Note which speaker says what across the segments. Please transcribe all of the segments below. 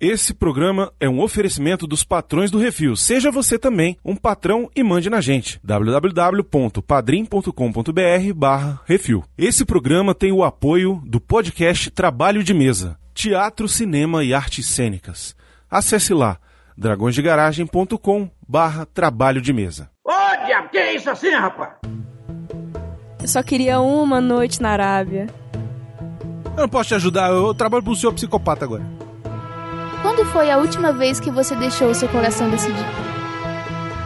Speaker 1: Esse programa é um oferecimento dos patrões do Refil. Seja você também um patrão e mande na gente. www.padrim.com.br barra Refil. Esse programa tem o apoio do podcast Trabalho de Mesa, Teatro, Cinema e Artes Cênicas. Acesse lá dragõesdegaragem.com barra Trabalho de Mesa.
Speaker 2: Ô, diabo, que é isso assim, rapaz?
Speaker 3: Eu só queria uma noite na Arábia.
Speaker 4: Eu não posso te ajudar, eu trabalho pro senhor psicopata agora.
Speaker 5: Quando foi a última vez que você deixou o seu coração decidir?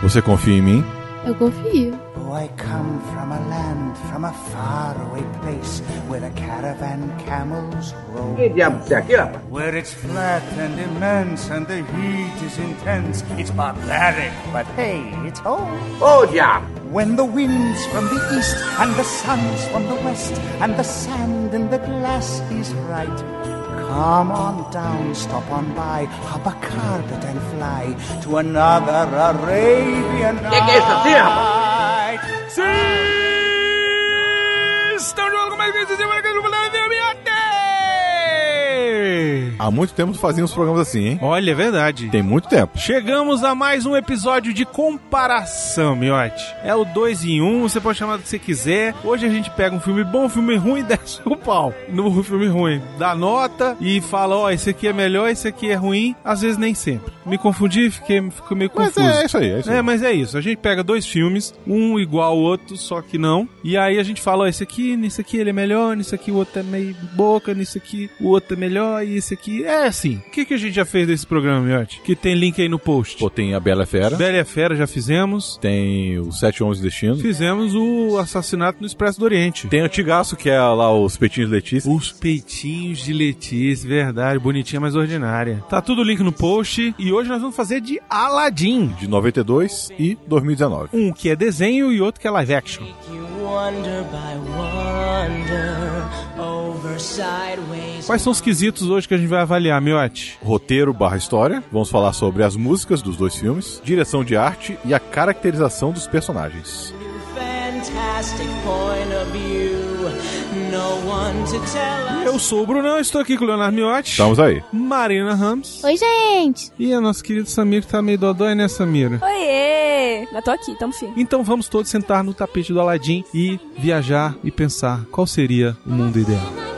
Speaker 6: Você confia em mim?
Speaker 5: Eu confio.
Speaker 7: Oh, I come from a land, from a faraway place where the caravan camels roam.
Speaker 2: Que diabo isso é aqui, rapaz?
Speaker 7: Where it's flat and immense and the heat is intense. It's barbaric, but hey, it's home.
Speaker 2: Ô, diabo!
Speaker 7: When the wind's from the east and the sun's from the west and the sand in the glass is right. Come on down, stop on by, hop a carpet and fly to another Arabian
Speaker 2: Que que é isso assim, rapaz?
Speaker 7: night.
Speaker 4: Sim! Estamos de volta com
Speaker 6: Há muito tempo fazíamos programas assim, hein?
Speaker 4: Olha, é verdade.
Speaker 6: Tem muito tempo.
Speaker 4: Chegamos a mais um episódio de comparação, miote. É o 2 em 1, um, você pode chamar do que você quiser. Hoje a gente pega um filme bom, um filme ruim e desce o pau no filme ruim. Dá nota e fala, ó, esse aqui é melhor, esse aqui é ruim. Às vezes nem sempre. Me confundi, fiquei, fiquei meio
Speaker 6: Mas
Speaker 4: confuso.
Speaker 6: é isso aí, é isso aí.
Speaker 4: É, mas é isso. A gente pega dois filmes, um igual ao outro, só que não. E aí a gente fala, ó, esse aqui, nesse aqui ele é melhor, nesse aqui o outro é meio boca, nesse aqui o outro é melhor e esse aqui é assim. O que, que a gente já fez desse programa, Miotti? Que tem link aí no post.
Speaker 6: Pô, tem a Bela Fera,
Speaker 4: Bela e a Fera já fizemos.
Speaker 6: tem o 711 Destino,
Speaker 4: Fizemos o assassinato no Expresso do Oriente.
Speaker 6: tem o Antigaço, que é lá os Peitinhos de Letícia.
Speaker 4: Os peitinhos de Letícia, verdade, bonitinha, mas ordinária. Tá tudo link no post. E hoje nós vamos fazer de Aladdin.
Speaker 6: De 92 e 2019.
Speaker 4: Um que é desenho e outro que é live action.
Speaker 8: Wonder by wonder over sideways.
Speaker 4: Quais são os quesitos hoje que a gente vai avaliar, Miotti?
Speaker 6: Roteiro barra história. Vamos falar sobre as músicas dos dois filmes, direção de arte e a caracterização dos personagens.
Speaker 8: Fantastic point of view.
Speaker 4: Eu sou o Brunão, estou aqui com o Leonardo Miotti,
Speaker 6: Estamos aí.
Speaker 4: Marina Ramos
Speaker 5: Oi, gente!
Speaker 4: e a nossa querida Samir, que tá meio dodói, né, Samira?
Speaker 3: Oiê! Mas tô aqui, tamo firme.
Speaker 4: Então vamos todos sentar no tapete do Aladim e viajar e pensar qual seria o mundo ideal.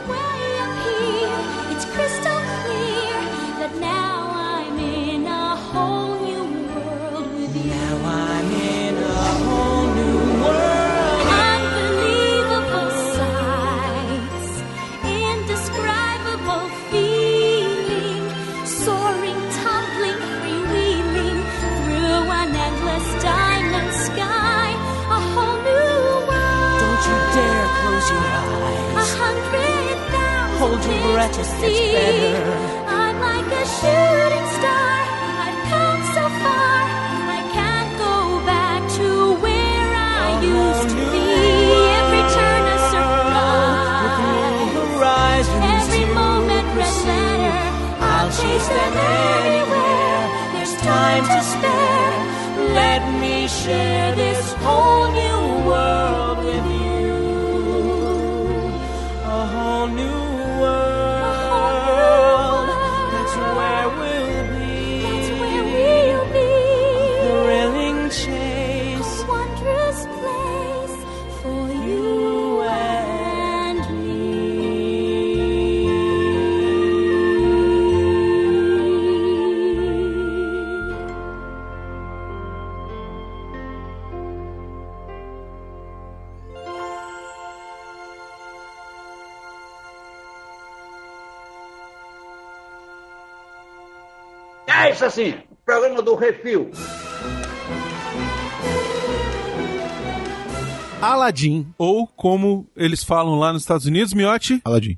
Speaker 2: Assim, programa do Refil.
Speaker 4: Aladdin, ou como eles falam lá nos Estados Unidos, Miotti,
Speaker 6: Aladdin.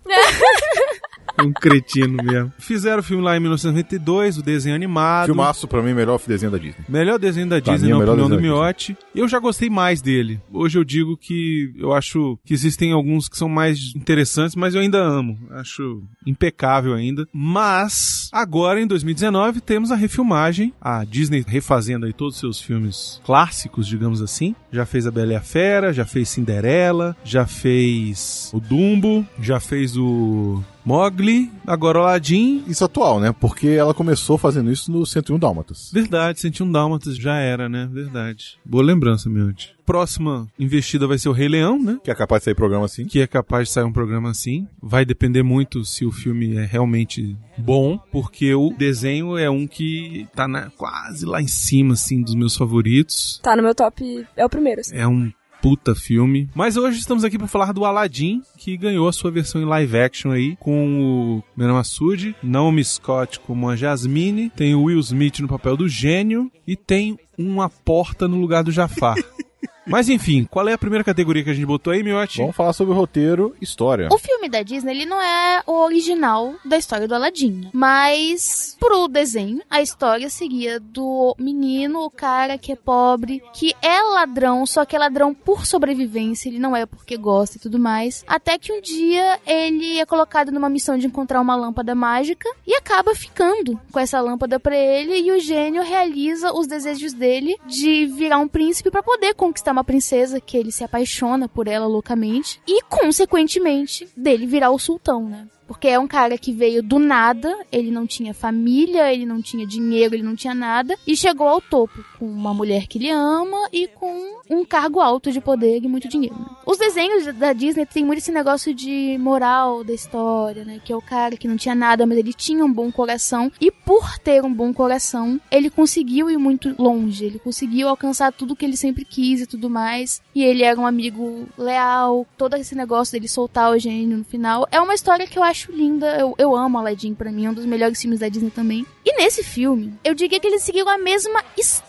Speaker 4: Um cretino mesmo. Fizeram o filme lá em 1992, o desenho animado.
Speaker 6: Filmaço, pra mim, melhor desenho da Disney.
Speaker 4: Melhor desenho da
Speaker 6: Pra
Speaker 4: Disney,
Speaker 6: é
Speaker 4: na
Speaker 6: o melhor
Speaker 4: opinião do Miotti. Eu já gostei mais dele. Hoje eu digo que eu acho que existem alguns que são mais interessantes, mas eu ainda amo. Acho impecável ainda. Mas, agora em 2019, temos a refilmagem. A Disney refazendo aí todos os seus filmes clássicos, digamos assim. Já fez A Bela e a Fera, já fez Cinderela, já fez o Dumbo, já fez o Mogli, agora Aladdin.
Speaker 6: Isso atual, né? Porque ela começou fazendo isso no 101 Dálmatas.
Speaker 4: Verdade, 101 Dálmatas já era, né? Verdade. Boa lembrança, meu. Próxima investida vai ser o Rei Leão, né?
Speaker 6: Que é capaz de sair programa assim.
Speaker 4: Que é capaz de sair um programa assim. Vai depender muito se o filme é realmente bom, porque o desenho é um que tá na- quase lá em cima, assim, dos meus favoritos.
Speaker 3: Tá no meu top. É o primeiro. assim.
Speaker 4: É um puta filme. Mas hoje estamos aqui para falar do Aladdin, que ganhou a sua versão em live action aí, com o Mena Massoud, Naomi Scott como a Jasmine, tem o Will Smith no papel do gênio e tem uma porta no lugar do Jafar. Mas enfim, qual é a primeira categoria que a gente botou aí, Miotti?
Speaker 6: Vamos falar sobre o roteiro história.
Speaker 5: O filme da Disney, ele não é o original da história do Aladdin. Mas, pro desenho, a história seria do menino, o cara que é pobre, que é ladrão, só que é ladrão por sobrevivência, ele não é porque gosta e tudo mais. Até que um dia ele é colocado numa missão de encontrar uma lâmpada mágica e acaba ficando com essa lâmpada pra ele e o gênio realiza os desejos dele de virar um príncipe pra poder conquistar uma princesa que ele se apaixona por ela loucamente e consequentemente dele virar o sultão, né? Porque é um cara que veio do nada, ele não tinha família, ele não tinha dinheiro, ele não tinha nada, e chegou ao topo com uma mulher que ele ama e com um cargo alto de poder e muito dinheiro. né? Os desenhos da Disney tem muito esse negócio de moral da história, né? Que é o cara que não tinha nada, mas ele tinha um bom coração, e por ter um bom coração, ele conseguiu ir muito longe, ele conseguiu alcançar tudo que ele sempre quis e tudo mais, e ele era um amigo leal, todo esse negócio dele soltar o gênio no final. É uma história que eu acho linda, eu, eu amo Aladdin, pra mim, é um dos melhores filmes da Disney também. E nesse filme, eu diria que eles seguiram a mesma história.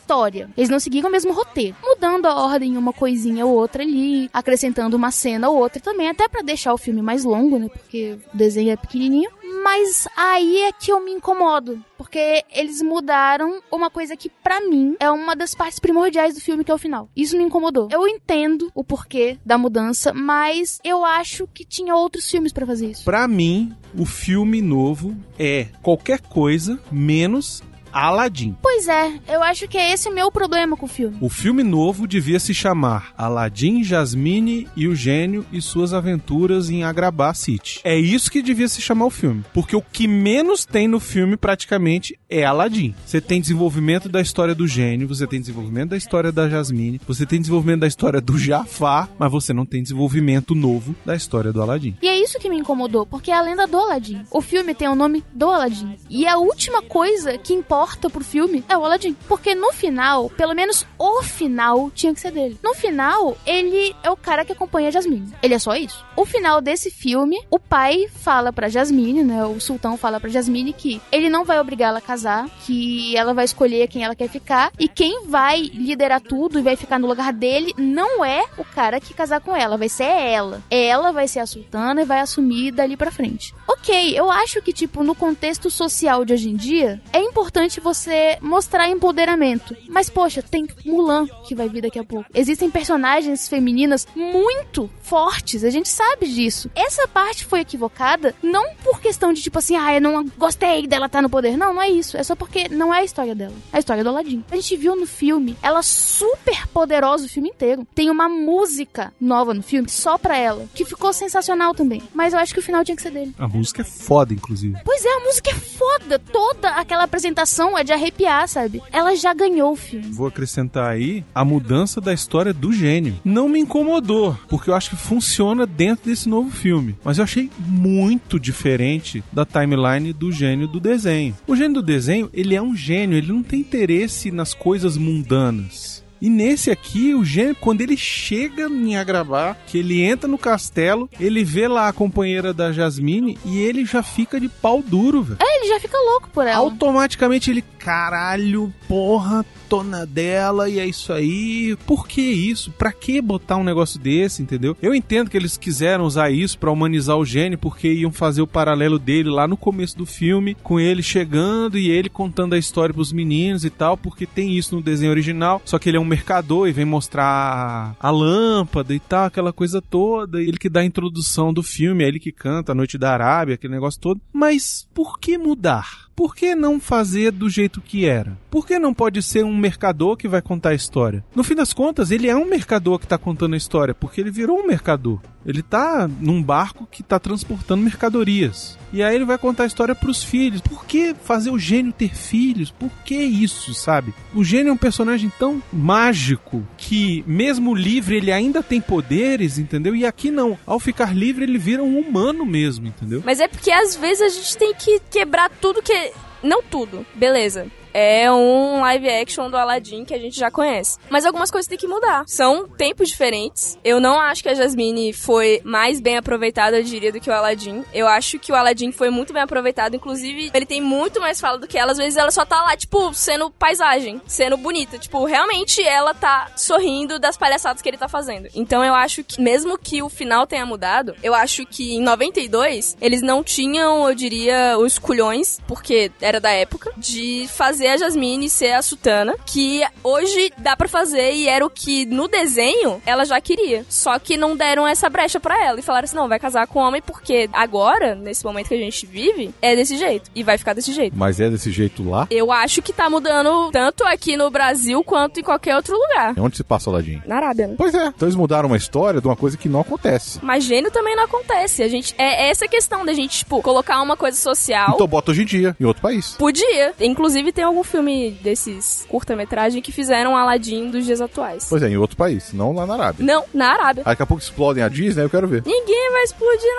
Speaker 5: Eles não seguiram o mesmo roteiro. Mudando a ordem uma coisinha ou outra ali, acrescentando uma cena ou outra também, até pra deixar o filme mais longo, né? Porque o desenho é pequenininho. Mas aí é que eu me incomodo, porque eles mudaram uma coisa que pra mim é uma das partes primordiais do filme, que é o final. Isso me incomodou. Eu entendo o porquê da mudança, mas eu acho que tinha outros filmes pra fazer isso.
Speaker 4: Pra mim, o filme novo é qualquer coisa menos Aladdin.
Speaker 5: Pois é, eu acho que é esse o meu problema com o filme.
Speaker 4: O filme novo devia se chamar Aladdin, Jasmine e o Gênio e suas aventuras em Agrabah City. É isso que devia se chamar o filme. Porque o que menos tem no filme, praticamente, é Aladdin. Você tem desenvolvimento da história do Gênio, você tem desenvolvimento da história da Jasmine, você tem desenvolvimento da história do Jafar, mas você não tem desenvolvimento novo da história do Aladdin.
Speaker 5: E é isso que me incomodou, porque é a lenda do Aladdin. O filme tem o nome do Aladdin. E a última coisa que importa pro filme é o Aladdin. Porque no final, pelo menos o final, tinha que ser dele. No final, ele é o cara que acompanha a Jasmine. Ele é só isso. O final desse filme, o pai fala pra Jasmine, né? O sultão fala pra Jasmine que ele não vai obrigá-la a casar, que ela vai escolher quem ela quer ficar. E quem vai liderar tudo e vai ficar no lugar dele não é o cara que casar com ela, vai ser ela. Ela vai ser a sultana e vai assumir dali pra frente. Ok, eu acho que, tipo, no contexto social de hoje em dia, é importante você mostrar empoderamento. Mas, poxa, tem Mulan que vai vir daqui a pouco. Existem personagens femininas muito fortes, a gente sabe disso. Essa parte foi equivocada, não por questão de, tipo assim, ah, eu não gostei dela estar no poder. Não, não é isso. É só porque não é a história dela. É a história do Aladdin. A gente viu no filme ela super poderosa o filme inteiro. Tem uma música nova no filme só pra ela, que ficou sensacional também. Mas eu acho que o final tinha que ser dele.
Speaker 4: A música é foda, inclusive.
Speaker 5: Pois é, a música é foda. Toda aquela apresentação é de arrepiar, sabe? Ela já ganhou o filme.
Speaker 4: Vou acrescentar aí a mudança da história do gênio. Não me incomodou, porque eu acho que funciona dentro desse novo filme. Mas eu achei muito diferente da timeline do gênio do desenho. O gênio do desenho, ele é um gênio, ele não tem interesse nas coisas mundanas. E nesse aqui, o gênio, quando ele chega em Agrabah, que ele entra no castelo, ele vê lá a companheira da Jasmine e ele já fica de pau duro, velho.
Speaker 5: É, ele já fica louco por ela.
Speaker 4: Automaticamente ele, caralho, porra, tô na dela e é isso aí. Por que isso? Pra que botar um negócio desse, entendeu? Eu entendo que eles quiseram usar isso pra humanizar o gênio, porque iam fazer o paralelo dele lá no começo do filme, com ele chegando e ele contando a história pros meninos e tal, porque tem isso no desenho original, só que ele é um mercador e vem mostrar a lâmpada e tal, aquela coisa toda, ele que dá a introdução do filme, é ele que canta a Noite da Arábia, aquele negócio todo. Mas por que mudar? Por que não fazer do jeito que era? Por que não pode ser um mercador que vai contar a história? No fim das contas, ele é um mercador que tá contando a história, porque ele virou um mercador. Ele tá num barco que tá transportando mercadorias. E aí ele vai contar a história pros filhos. Por que fazer o gênio ter filhos? Por que isso, sabe? O gênio é um personagem tão mágico que, mesmo livre, ele ainda tem poderes, entendeu? E aqui não. Ao ficar livre, ele vira um humano mesmo, entendeu?
Speaker 3: Mas é porque às vezes a gente tem que quebrar tudo que. Não tudo, beleza. É um live action do Aladdin que a gente já conhece. Mas algumas coisas têm que mudar. São tempos diferentes. Eu não acho que a Jasmine foi mais bem aproveitada, eu diria, do que o Aladdin. Eu acho que o Aladdin foi muito bem aproveitado. Inclusive, ele tem muito mais fala do que ela. Às vezes ela só tá lá, tipo, sendo paisagem, sendo bonita. Tipo, realmente ela tá sorrindo das palhaçadas que ele tá fazendo. Então eu acho que, mesmo que o final tenha mudado, eu acho que em 92 eles não tinham, eu diria, os culhões, porque era da época, de fazer a Jasmine ser a Sultana, que hoje dá pra fazer e era o que no desenho ela já queria. Só que não deram essa brecha pra ela e falaram assim: não, vai casar com homem porque agora, nesse momento que a gente vive, é desse jeito e vai ficar desse jeito.
Speaker 6: Mas é desse jeito lá?
Speaker 3: Eu acho que tá mudando tanto aqui no Brasil quanto em qualquer outro lugar.
Speaker 6: É onde se passa o Aladdin?
Speaker 3: Na Arábia, né?
Speaker 6: Pois é. Então eles mudaram uma história de uma coisa que não acontece.
Speaker 3: Mas gênio também não acontece. A gente é essa questão da gente, tipo, colocar uma coisa social.
Speaker 6: Então bota hoje em dia, em outro país.
Speaker 3: Podia. Inclusive tem algum filme desses curta-metragem que fizeram Aladdin dos dias atuais.
Speaker 6: Pois é, em outro país, não lá na Arábia.
Speaker 3: Não, na Arábia.
Speaker 6: Aí daqui a pouco explodem a Disney, eu quero ver.
Speaker 3: Ninguém vai explodir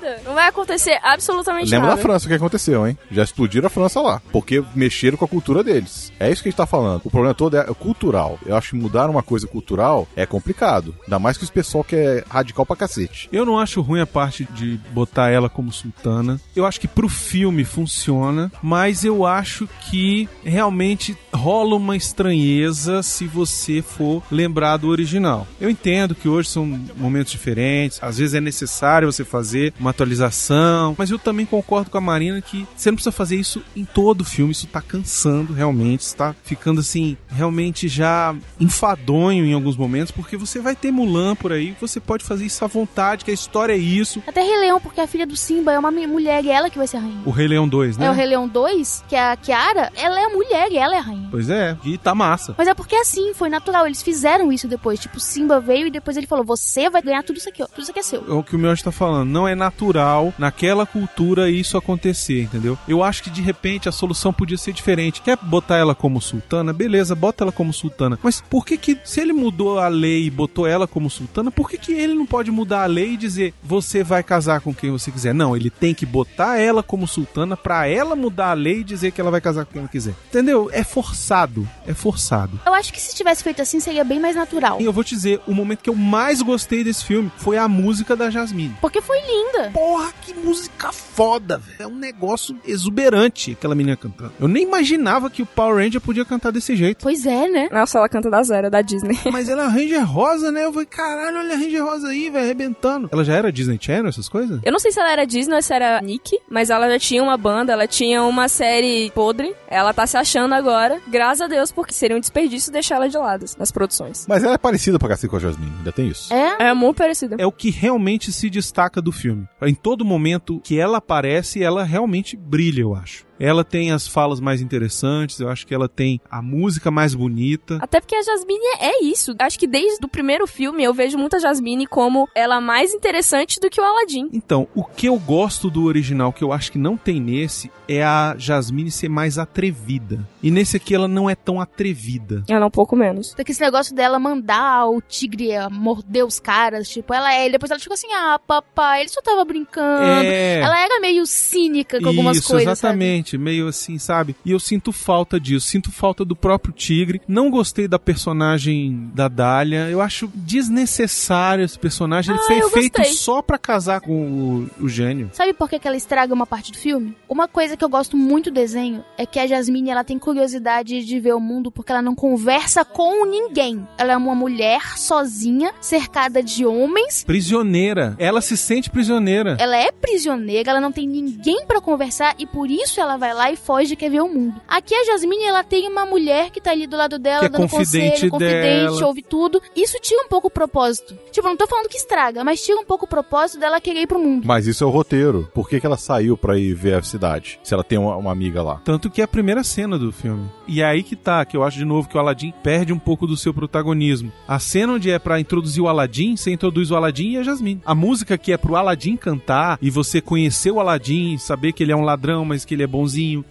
Speaker 3: nada. Não vai acontecer absolutamente
Speaker 6: Lembra
Speaker 3: nada.
Speaker 6: da França o que aconteceu, hein? Já explodiram a França lá. Porque mexeram com a cultura deles. É isso que a gente tá falando. O problema todo é cultural. Eu acho que mudar uma coisa cultural é complicado. Ainda mais que esse pessoal que é radical pra cacete.
Speaker 4: Eu não acho ruim a parte de botar ela como sultana. Eu acho que pro filme funciona, mas eu acho que realmente rola uma estranheza se você for lembrar do original. Eu entendo que hoje são momentos diferentes, às vezes é necessário você fazer uma atualização, mas eu também concordo com a Marina que você não precisa fazer isso em todo o filme, isso tá cansando realmente, está ficando assim, realmente já enfadonho em alguns momentos, porque você vai ter Mulan por aí, você pode fazer isso à vontade, que a história é isso.
Speaker 5: Até Rei Leão, porque a filha do Simba é uma mulher e ela que vai ser a rainha.
Speaker 4: O Rei Leão 2, né?
Speaker 5: É o Rei Leão 2, que é a Kiara, ela é mulher e ela é a rainha.
Speaker 4: Pois é, e tá massa.
Speaker 5: Mas é porque assim, foi natural. Eles fizeram isso depois. Tipo, Simba veio e depois ele falou: Você vai ganhar tudo isso aqui, ó. Tudo isso aqui é seu.
Speaker 4: É o que o meu está falando. Não é natural naquela cultura isso acontecer, entendeu? Eu acho que de repente a solução podia ser diferente. Quer botar ela como sultana? Beleza, bota ela como sultana. Mas por que que, se ele mudou a lei e botou ela como sultana, por que que ele não pode mudar a lei e dizer você vai casar com quem você quiser? Não, ele tem que botar ela como sultana pra ela mudar a lei e dizer que ela vai casar com quem ela quiser. Entendeu? É forçado. É forçado.
Speaker 5: Eu acho que se tivesse feito assim, seria bem mais natural.
Speaker 4: E eu vou te dizer, o momento que eu mais gostei desse filme foi a música da Jasmine.
Speaker 5: Porque foi linda.
Speaker 4: Porra, que música foda, velho. É um negócio exuberante aquela menina cantando. Eu nem imaginava que o Power Ranger podia cantar desse jeito.
Speaker 5: Pois é, né?
Speaker 3: Nossa, ela canta da zero, da Disney.
Speaker 4: Mas ela é Ranger Rosa, né? Eu falei, caralho, olha a Ranger Rosa aí, velho, arrebentando. Ela já era Disney Channel, essas coisas?
Speaker 3: Eu não sei se ela era Disney ou se era Nick, mas ela já tinha uma banda, ela tinha uma série podre. Ela tá se achando agora, graças a Deus, porque seria um desperdício deixar ela de lado nas produções.
Speaker 6: Mas ela é parecida pra cacete com a Jasmine, ainda tem isso.
Speaker 5: É?
Speaker 3: É muito parecida.
Speaker 4: É o que realmente se destaca do filme. Em todo momento que ela aparece, ela realmente brilha, eu acho. Ela tem as falas mais interessantes, eu acho que ela tem a música mais bonita.
Speaker 3: Até porque a Jasmine é isso. Acho que desde o primeiro filme eu vejo muito a Jasmine como ela mais interessante do que o Aladdin.
Speaker 4: Então, o que eu gosto do original, que eu acho que não tem nesse, é a Jasmine ser mais atrevida. E nesse aqui ela não é tão atrevida.
Speaker 3: Ela é um pouco menos.
Speaker 5: Porque esse negócio dela mandar o tigre morder os caras, tipo, ela é. E depois ela ficou assim, ah, papai, ele só tava brincando.
Speaker 4: É.
Speaker 5: Ela era meio cínica com algumas
Speaker 4: Isso,
Speaker 5: coisas. sabe?
Speaker 4: Meio assim, sabe? E eu sinto falta disso, sinto falta do próprio Tigre. Não gostei da personagem da Dália. Eu acho desnecessário esse personagem. Ele
Speaker 3: Ah,
Speaker 4: foi
Speaker 3: eu
Speaker 4: feito
Speaker 3: gostei.
Speaker 4: só pra casar com o, o gênio.
Speaker 5: Sabe por que, que ela estraga uma parte do filme? Uma coisa que eu gosto muito do desenho é que a Jasmine ela tem curiosidade de ver o mundo porque ela não conversa com ninguém. Ela é uma mulher sozinha, cercada de homens.
Speaker 4: Prisioneira. Ela se sente prisioneira.
Speaker 5: Ela é prisioneira, ela não tem ninguém pra conversar e por isso ela vai lá e foge, quer ver o mundo. Aqui a Jasmine, ela tem uma mulher que tá ali do lado dela,
Speaker 4: Que é
Speaker 5: dando
Speaker 4: confidente
Speaker 5: conselho, confidente,
Speaker 4: dela.
Speaker 5: ouve tudo. Isso tira um pouco o propósito. Tipo, eu não tô falando que estraga, mas tira um pouco o propósito dela querer ir pro mundo.
Speaker 6: Mas isso é o roteiro. Por que, que ela saiu pra ir ver a cidade? Se ela tem uma, uma amiga lá.
Speaker 4: Tanto que é a primeira cena do filme. E é aí que tá, que eu acho de novo que o Aladdin perde um pouco do seu protagonismo. A cena onde é pra introduzir o Aladdin, você introduz o Aladdin e a Jasmine. A música que é pro Aladdin cantar e você conhecer o Aladdin, saber que ele é um ladrão, mas que ele é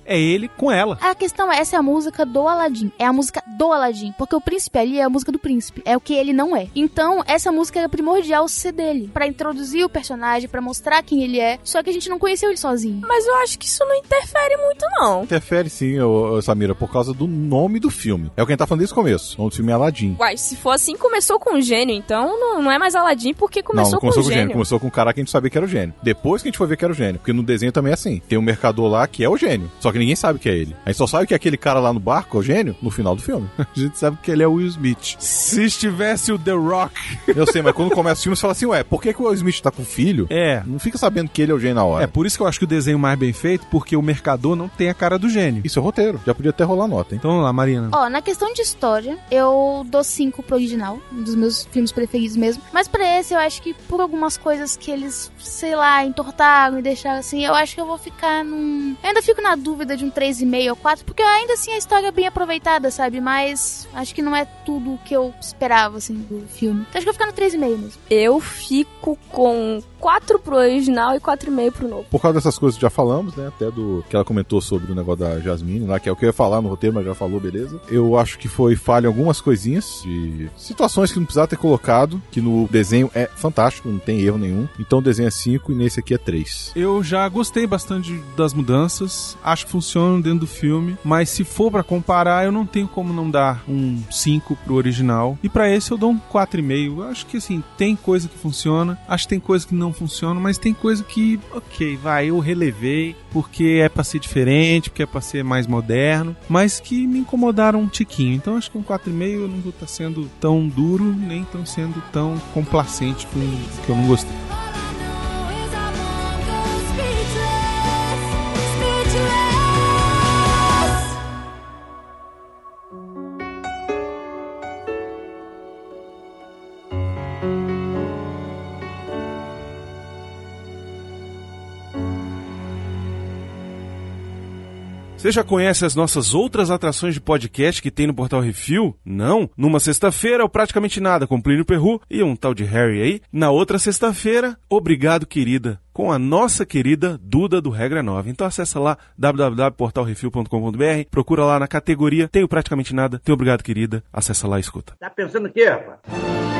Speaker 4: é ele com ela.
Speaker 5: A questão é, essa é a música do Aladdin. É a música do Aladdin. Porque o príncipe ali é a música do príncipe. É o que ele não é. Então, essa música era primordial ser dele. Pra introduzir o personagem, pra mostrar quem ele é. Só que a gente não conheceu ele sozinho.
Speaker 3: Mas eu acho que isso não interfere muito, não.
Speaker 6: Interfere sim, ô, ô, Samira, por causa do nome do filme. É o que a gente tá falando desde o começo. O nome do filme é Aladdin.
Speaker 3: Uai, se for assim, começou com o gênio, então não, não é mais Aladdin porque começou,
Speaker 6: não, não começou
Speaker 3: com
Speaker 6: com
Speaker 3: o
Speaker 6: o gênio.
Speaker 3: gênio.
Speaker 6: Começou com o cara que a gente sabia que era o gênio. Depois que a gente foi ver que era o gênio. Porque no desenho também é assim. Tem um mercador lá que é o gênio. Só que ninguém sabe que é ele. A gente só sabe que aquele cara lá no barco é o gênio no final do filme.
Speaker 4: A gente sabe que ele é o Will Smith. Se estivesse o The Rock.
Speaker 6: Eu sei, mas quando começa o filme, você fala assim, ué, por que, que o Will Smith tá com filho?
Speaker 4: É.
Speaker 6: Não fica sabendo que ele é o gênio na hora.
Speaker 4: É por isso que eu acho que o desenho mais bem feito, porque o mercador não tem a cara do gênio.
Speaker 6: Isso é roteiro. Já podia até rolar nota, hein?
Speaker 4: Então vamos lá, Marina.
Speaker 5: Ó, na questão de história, eu dou 5 pro original, um dos meus filmes preferidos mesmo. Mas pra esse, eu acho que por algumas coisas que eles, sei lá, entortaram e deixaram assim, eu acho que eu vou ficar num. Eu ainda fico na dúvida de um 3,5 ou 4, porque ainda assim a história é bem aproveitada, sabe? Mas acho que não é tudo o que eu esperava, assim, do filme. Então acho que eu vou ficar no 3,5 mesmo.
Speaker 3: Eu fico com 4 pro original e 4,5 pro novo.
Speaker 6: Por causa dessas coisas que já falamos, né? Até do que ela comentou sobre o negócio da Jasmine, lá, que é o que eu ia falar no roteiro, mas já falou, beleza. Eu acho que foi falha em algumas coisinhas de situações que não precisava ter colocado, que no desenho é fantástico, não tem erro nenhum. Então o desenho é 5 e nesse aqui é 3.
Speaker 4: Eu já gostei bastante das mudanças, acho que funcionam dentro do filme, mas se for pra comparar, eu não tenho como não dar um 5 pro original. E pra esse eu dou um 4,5. Eu acho que assim, tem coisa que funciona, acho que tem coisa que não funciona, mas tem coisa que, ok, vai, eu relevei porque é pra ser diferente, porque é pra ser mais moderno, mas que me incomodaram um tiquinho. Então acho que um 4,5 eu não vou estar sendo tão duro, nem tão sendo tão complacente com que eu não gostei.
Speaker 1: Você já conhece as nossas outras atrações de podcast que tem no Portal Refil? Não? Numa sexta-feira, o Praticamente Nada com Plínio Perru e um tal de Harry aí. Na outra sexta-feira, Obrigado Querida, com a nossa querida Duda do Regra Nova. Então acessa lá www.portalrefil.com.br, procura lá na categoria, tem o Praticamente Nada, tem o Obrigado Querida, acessa lá e escuta.
Speaker 2: Tá pensando o quê, rapaz?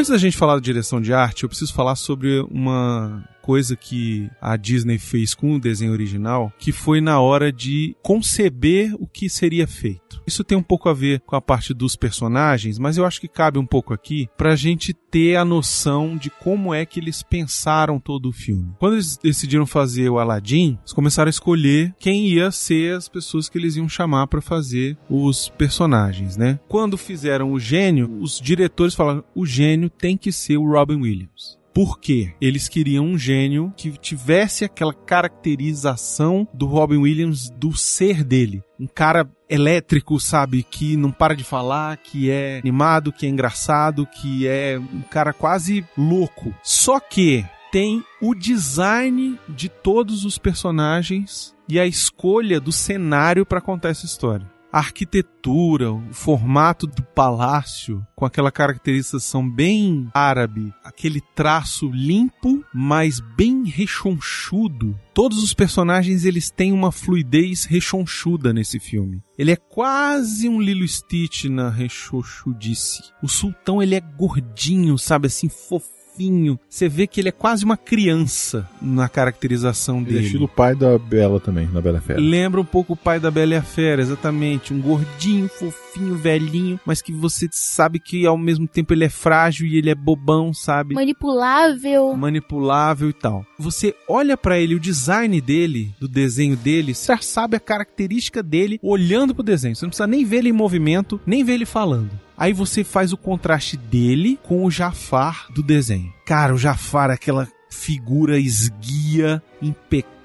Speaker 4: Antes da gente falar da direção de arte, eu preciso falar sobre uma coisa que a Disney fez com o desenho original, que foi na hora de conceber o que seria feito. Isso tem um pouco a ver com a parte dos personagens, mas eu acho que cabe um pouco aqui pra gente ter a noção de como é que eles pensaram todo o filme. Quando eles decidiram fazer o Aladdin, eles começaram a escolher quem ia ser as pessoas que eles iam chamar pra fazer os personagens, né? Quando fizeram o gênio, os diretores falaram: o gênio tem que ser o Robin Williams. Por quê? Eles queriam um gênio que tivesse aquela caracterização do Robin Williams do ser dele. Um cara elétrico, sabe? Que não para de falar, que é animado, que é engraçado, que é um cara quase louco. Só que tem o design de todos os personagens e a escolha do cenário para contar essa história a arquitetura, o formato do palácio, com aquela caracterização bem árabe, aquele traço limpo, mas bem rechonchudo. Todos os personagens eles têm uma fluidez rechonchuda nesse filme. Ele é quase um Lilo Stitch na rechonchudice. O sultão ele é gordinho, sabe assim, fofinho fofinho. Você vê que ele é quase uma criança na caracterização
Speaker 6: Ele é
Speaker 4: dele.
Speaker 6: estilo pai da Bela também, da Bela Fera.
Speaker 4: Lembra um pouco o pai da Bela e a Fera, exatamente. Um gordinho, fofinho, velhinho, mas que você sabe que ao mesmo tempo ele é frágil e ele é bobão, sabe?
Speaker 5: Manipulável.
Speaker 4: Manipulável e tal. Você olha pra ele, o design dele, do desenho dele, você já sabe a característica dele olhando pro desenho. Você não precisa nem ver ele em movimento, nem ver ele falando. Aí você faz o contraste dele com o Jafar do desenho. Cara, o Jafar é aquela figura esguia, impecável,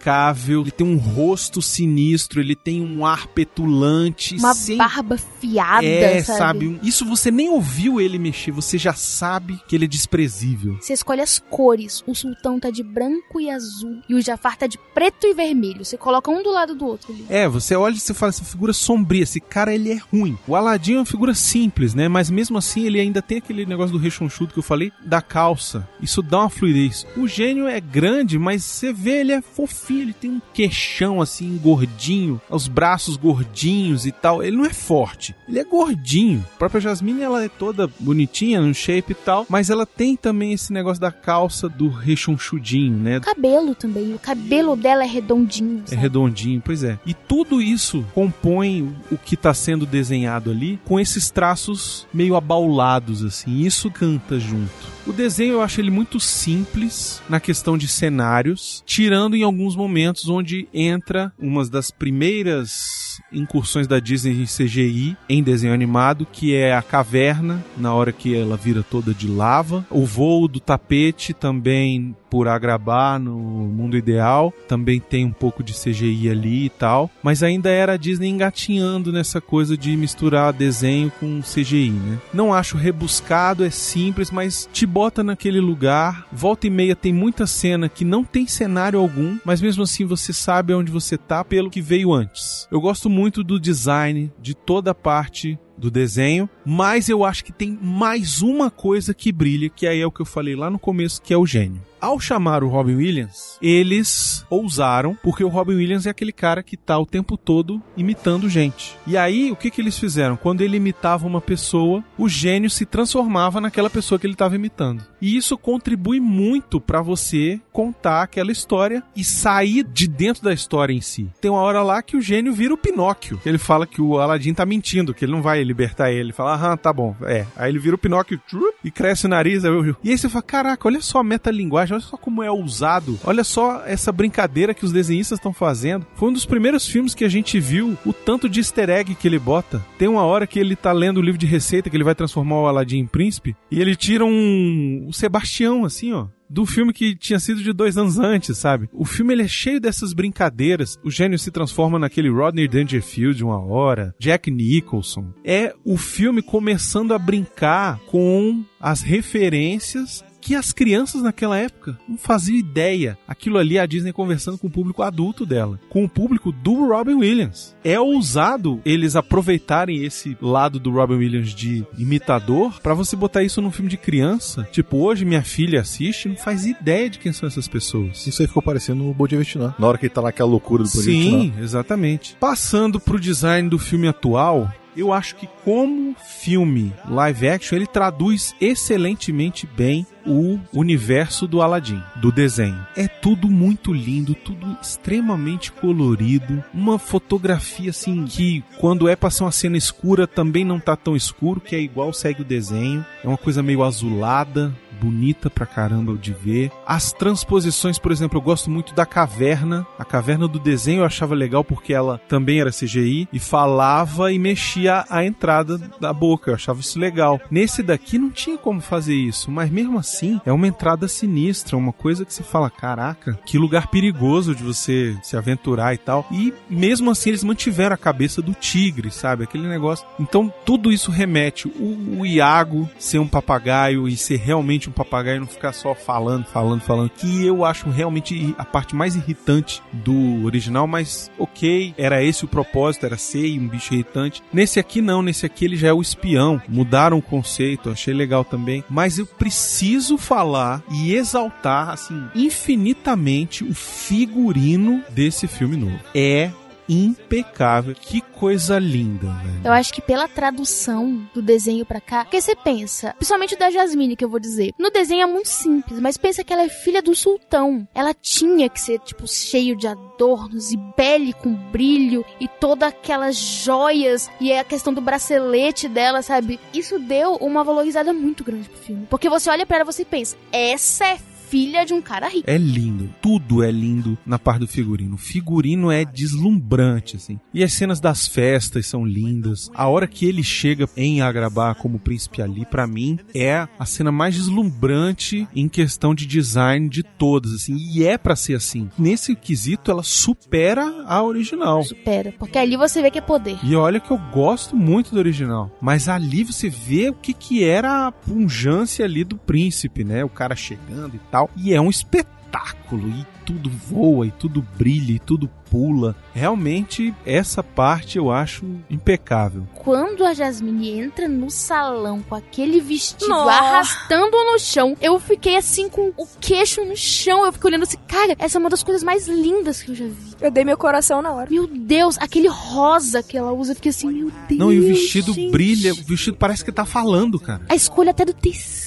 Speaker 4: ele tem um rosto sinistro, ele tem um ar petulante,
Speaker 5: Uma
Speaker 4: sem
Speaker 5: barba fiada,
Speaker 4: é,
Speaker 5: sabe?
Speaker 4: sabe? Isso você nem ouviu ele mexer, você já sabe que ele é desprezível.
Speaker 5: Você escolhe as cores. O sultão tá de branco e azul. E o Jafar tá de preto e vermelho. Você coloca um do lado do outro ali.
Speaker 4: É, você olha e você fala, essa figura sombria, esse cara ele é ruim. O Aladdin é uma figura simples, né? Mas mesmo assim ele ainda tem aquele negócio do rechonchudo que eu falei, da calça. Isso dá uma fluidez. O gênio é grande, mas você vê ele é fofinho, ele tem um queixão assim, gordinho, os braços gordinhos e tal. Ele não é forte, ele é gordinho. A própria Jasmine, ela é toda bonitinha, no shape e tal, mas ela tem também esse negócio da calça do rechonchudinho, né?
Speaker 5: O cabelo também. O cabelo dela é redondinho.
Speaker 4: É
Speaker 5: sabe?
Speaker 4: redondinho, pois é. E tudo isso compõe o que está sendo desenhado ali com esses traços meio abaulados, assim. Isso canta junto. O desenho eu acho ele muito simples na questão de cenários, tirando em alguns momentos onde entra uma das primeiras incursões da Disney em CGI em desenho animado, que é a caverna, na hora que ela vira toda de lava, o voo do tapete também por Agrabah no mundo ideal, também tem um pouco de CGI ali e tal, mas ainda era a Disney engatinhando nessa coisa de misturar desenho com CGI, né? Não acho rebuscado, é simples, mas te bota naquele lugar. Volta e meia tem muita cena que não tem cenário algum, mas mesmo assim você sabe onde você tá pelo que veio antes. Eu gosto muito do design de toda a parte do desenho, mas eu acho que tem mais uma coisa que brilha, que aí é o que eu falei lá no começo, que é o gênio. Ao chamar o Robin Williams, eles ousaram, porque o Robin Williams é aquele cara que tá o tempo todo imitando gente. E aí, o que que eles fizeram? Quando ele imitava uma pessoa, o gênio se transformava naquela pessoa que ele estava imitando. E isso contribui muito para você contar aquela história e sair de dentro da história em si. Tem uma hora lá que o gênio vira o Pinóquio. Ele fala que o Aladdin tá mentindo, que ele não vai libertar ele. Fala, aham, tá bom, é. Aí ele vira o Pinóquio e cresce o nariz. aí eu- E aí você fala, caraca, olha só a metalinguagem, olha só como é ousado. Olha só essa brincadeira que os desenhistas estão fazendo. Foi um dos primeiros filmes que a gente viu o tanto de easter egg que ele bota. Tem uma hora que ele tá lendo o livro de receita, que ele vai transformar o Aladdin em príncipe, e ele tira um... o Sebastião, assim, ó do filme que tinha sido de dois anos antes, sabe? O filme ele é cheio dessas brincadeiras. O gênio se transforma naquele Rodney Dangerfield uma hora, Jack Nicholson. É o filme começando a brincar com as referências que as crianças naquela época não faziam ideia. Aquilo ali é a Disney conversando com o público adulto dela, com o público do Robin Williams. É ousado eles aproveitarem esse lado do Robin Williams de imitador pra você botar isso num filme de criança. Tipo, hoje minha filha assiste e não faz ideia de quem são essas pessoas.
Speaker 6: Isso aí ficou parecendo o Bom Dia Vietnã. Na hora que ele tá naquela loucura do Bom Dia
Speaker 4: Sim,
Speaker 6: Vietnã.
Speaker 4: exatamente. Passando pro design do filme atual, eu acho que como filme live action, ele traduz excelentemente bem o universo do Aladdin, do desenho. É tudo muito lindo, tudo extremamente colorido, uma fotografia assim que quando é pra ser uma cena escura também não tá tão escuro, que é igual segue o desenho. É uma coisa meio azulada, bonita pra caramba de ver. As transposições, por exemplo, eu gosto muito da caverna. A caverna do desenho eu achava legal porque ela também era CGI e falava e mexia a entrada da boca. Eu achava isso legal. Nesse daqui não tinha como fazer isso, mas mesmo assim é uma entrada sinistra, uma coisa que você fala, caraca, que lugar perigoso de você se aventurar e tal. E mesmo assim eles mantiveram a cabeça do tigre, sabe? Aquele negócio. Então tudo isso remete o, o Iago ser um papagaio e ser realmente um papagaio, não ficar só falando, falando, falando, que eu acho realmente a parte mais irritante do original, mas ok, era esse o propósito, era ser um bicho irritante. Nesse aqui não, nesse aqui ele já é o espião. Mudaram o conceito, achei legal também, mas eu preciso falar e exaltar assim infinitamente o figurino desse filme novo. É impecável. Que coisa linda, velho.
Speaker 5: Eu acho que pela tradução do desenho pra cá, porque você pensa, principalmente da Jasmine que eu vou dizer. No desenho é muito simples, mas pensa que ela é filha do sultão. Ela tinha que ser tipo cheio de adornos e pele com brilho e todas aquelas joias e a questão do bracelete dela, sabe? Isso deu uma valorizada muito grande pro filme. Porque você olha pra ela e você pensa, essa é filha de um cara rico.
Speaker 4: É lindo, tudo é lindo na parte do figurino. O figurino é deslumbrante, assim. E as cenas das festas são lindas. A hora que ele chega em Agrabah como príncipe ali, pra mim, é a cena mais deslumbrante em questão de design de todas, assim. E é pra ser assim. Nesse quesito, ela supera a original.
Speaker 5: Supera, porque ali você vê que é poder.
Speaker 4: E olha que eu gosto muito do original. Mas ali você vê o que, que era a punjância ali do príncipe, né? O cara chegando e tal. E é um espetáculo. E tudo voa, e tudo brilha, e tudo pula. Realmente, essa parte eu acho impecável.
Speaker 5: Quando a Jasmine entra no salão com aquele vestido
Speaker 3: Nossa.
Speaker 5: arrastando no chão, eu fiquei assim com o queixo no chão. Eu fiquei olhando assim, cara, essa é uma das coisas mais lindas que eu já vi.
Speaker 3: Eu dei meu coração na hora.
Speaker 5: Meu Deus, aquele rosa que ela usa, eu fiquei assim, meu Deus.
Speaker 4: Não, e o vestido
Speaker 5: gente.
Speaker 4: brilha, o vestido parece que tá falando, cara.
Speaker 5: A escolha até do tecido,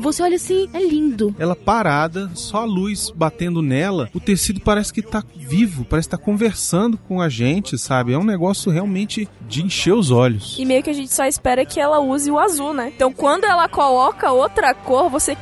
Speaker 5: você olha assim, é lindo.
Speaker 4: Ela parada, só a luz batendo nela, o tecido parece que tá vivo, parece que tá conversando com a gente, sabe? É um negócio realmente de encher os olhos.
Speaker 3: E meio que a gente só espera que ela use o azul, né? Então quando ela coloca outra cor, você.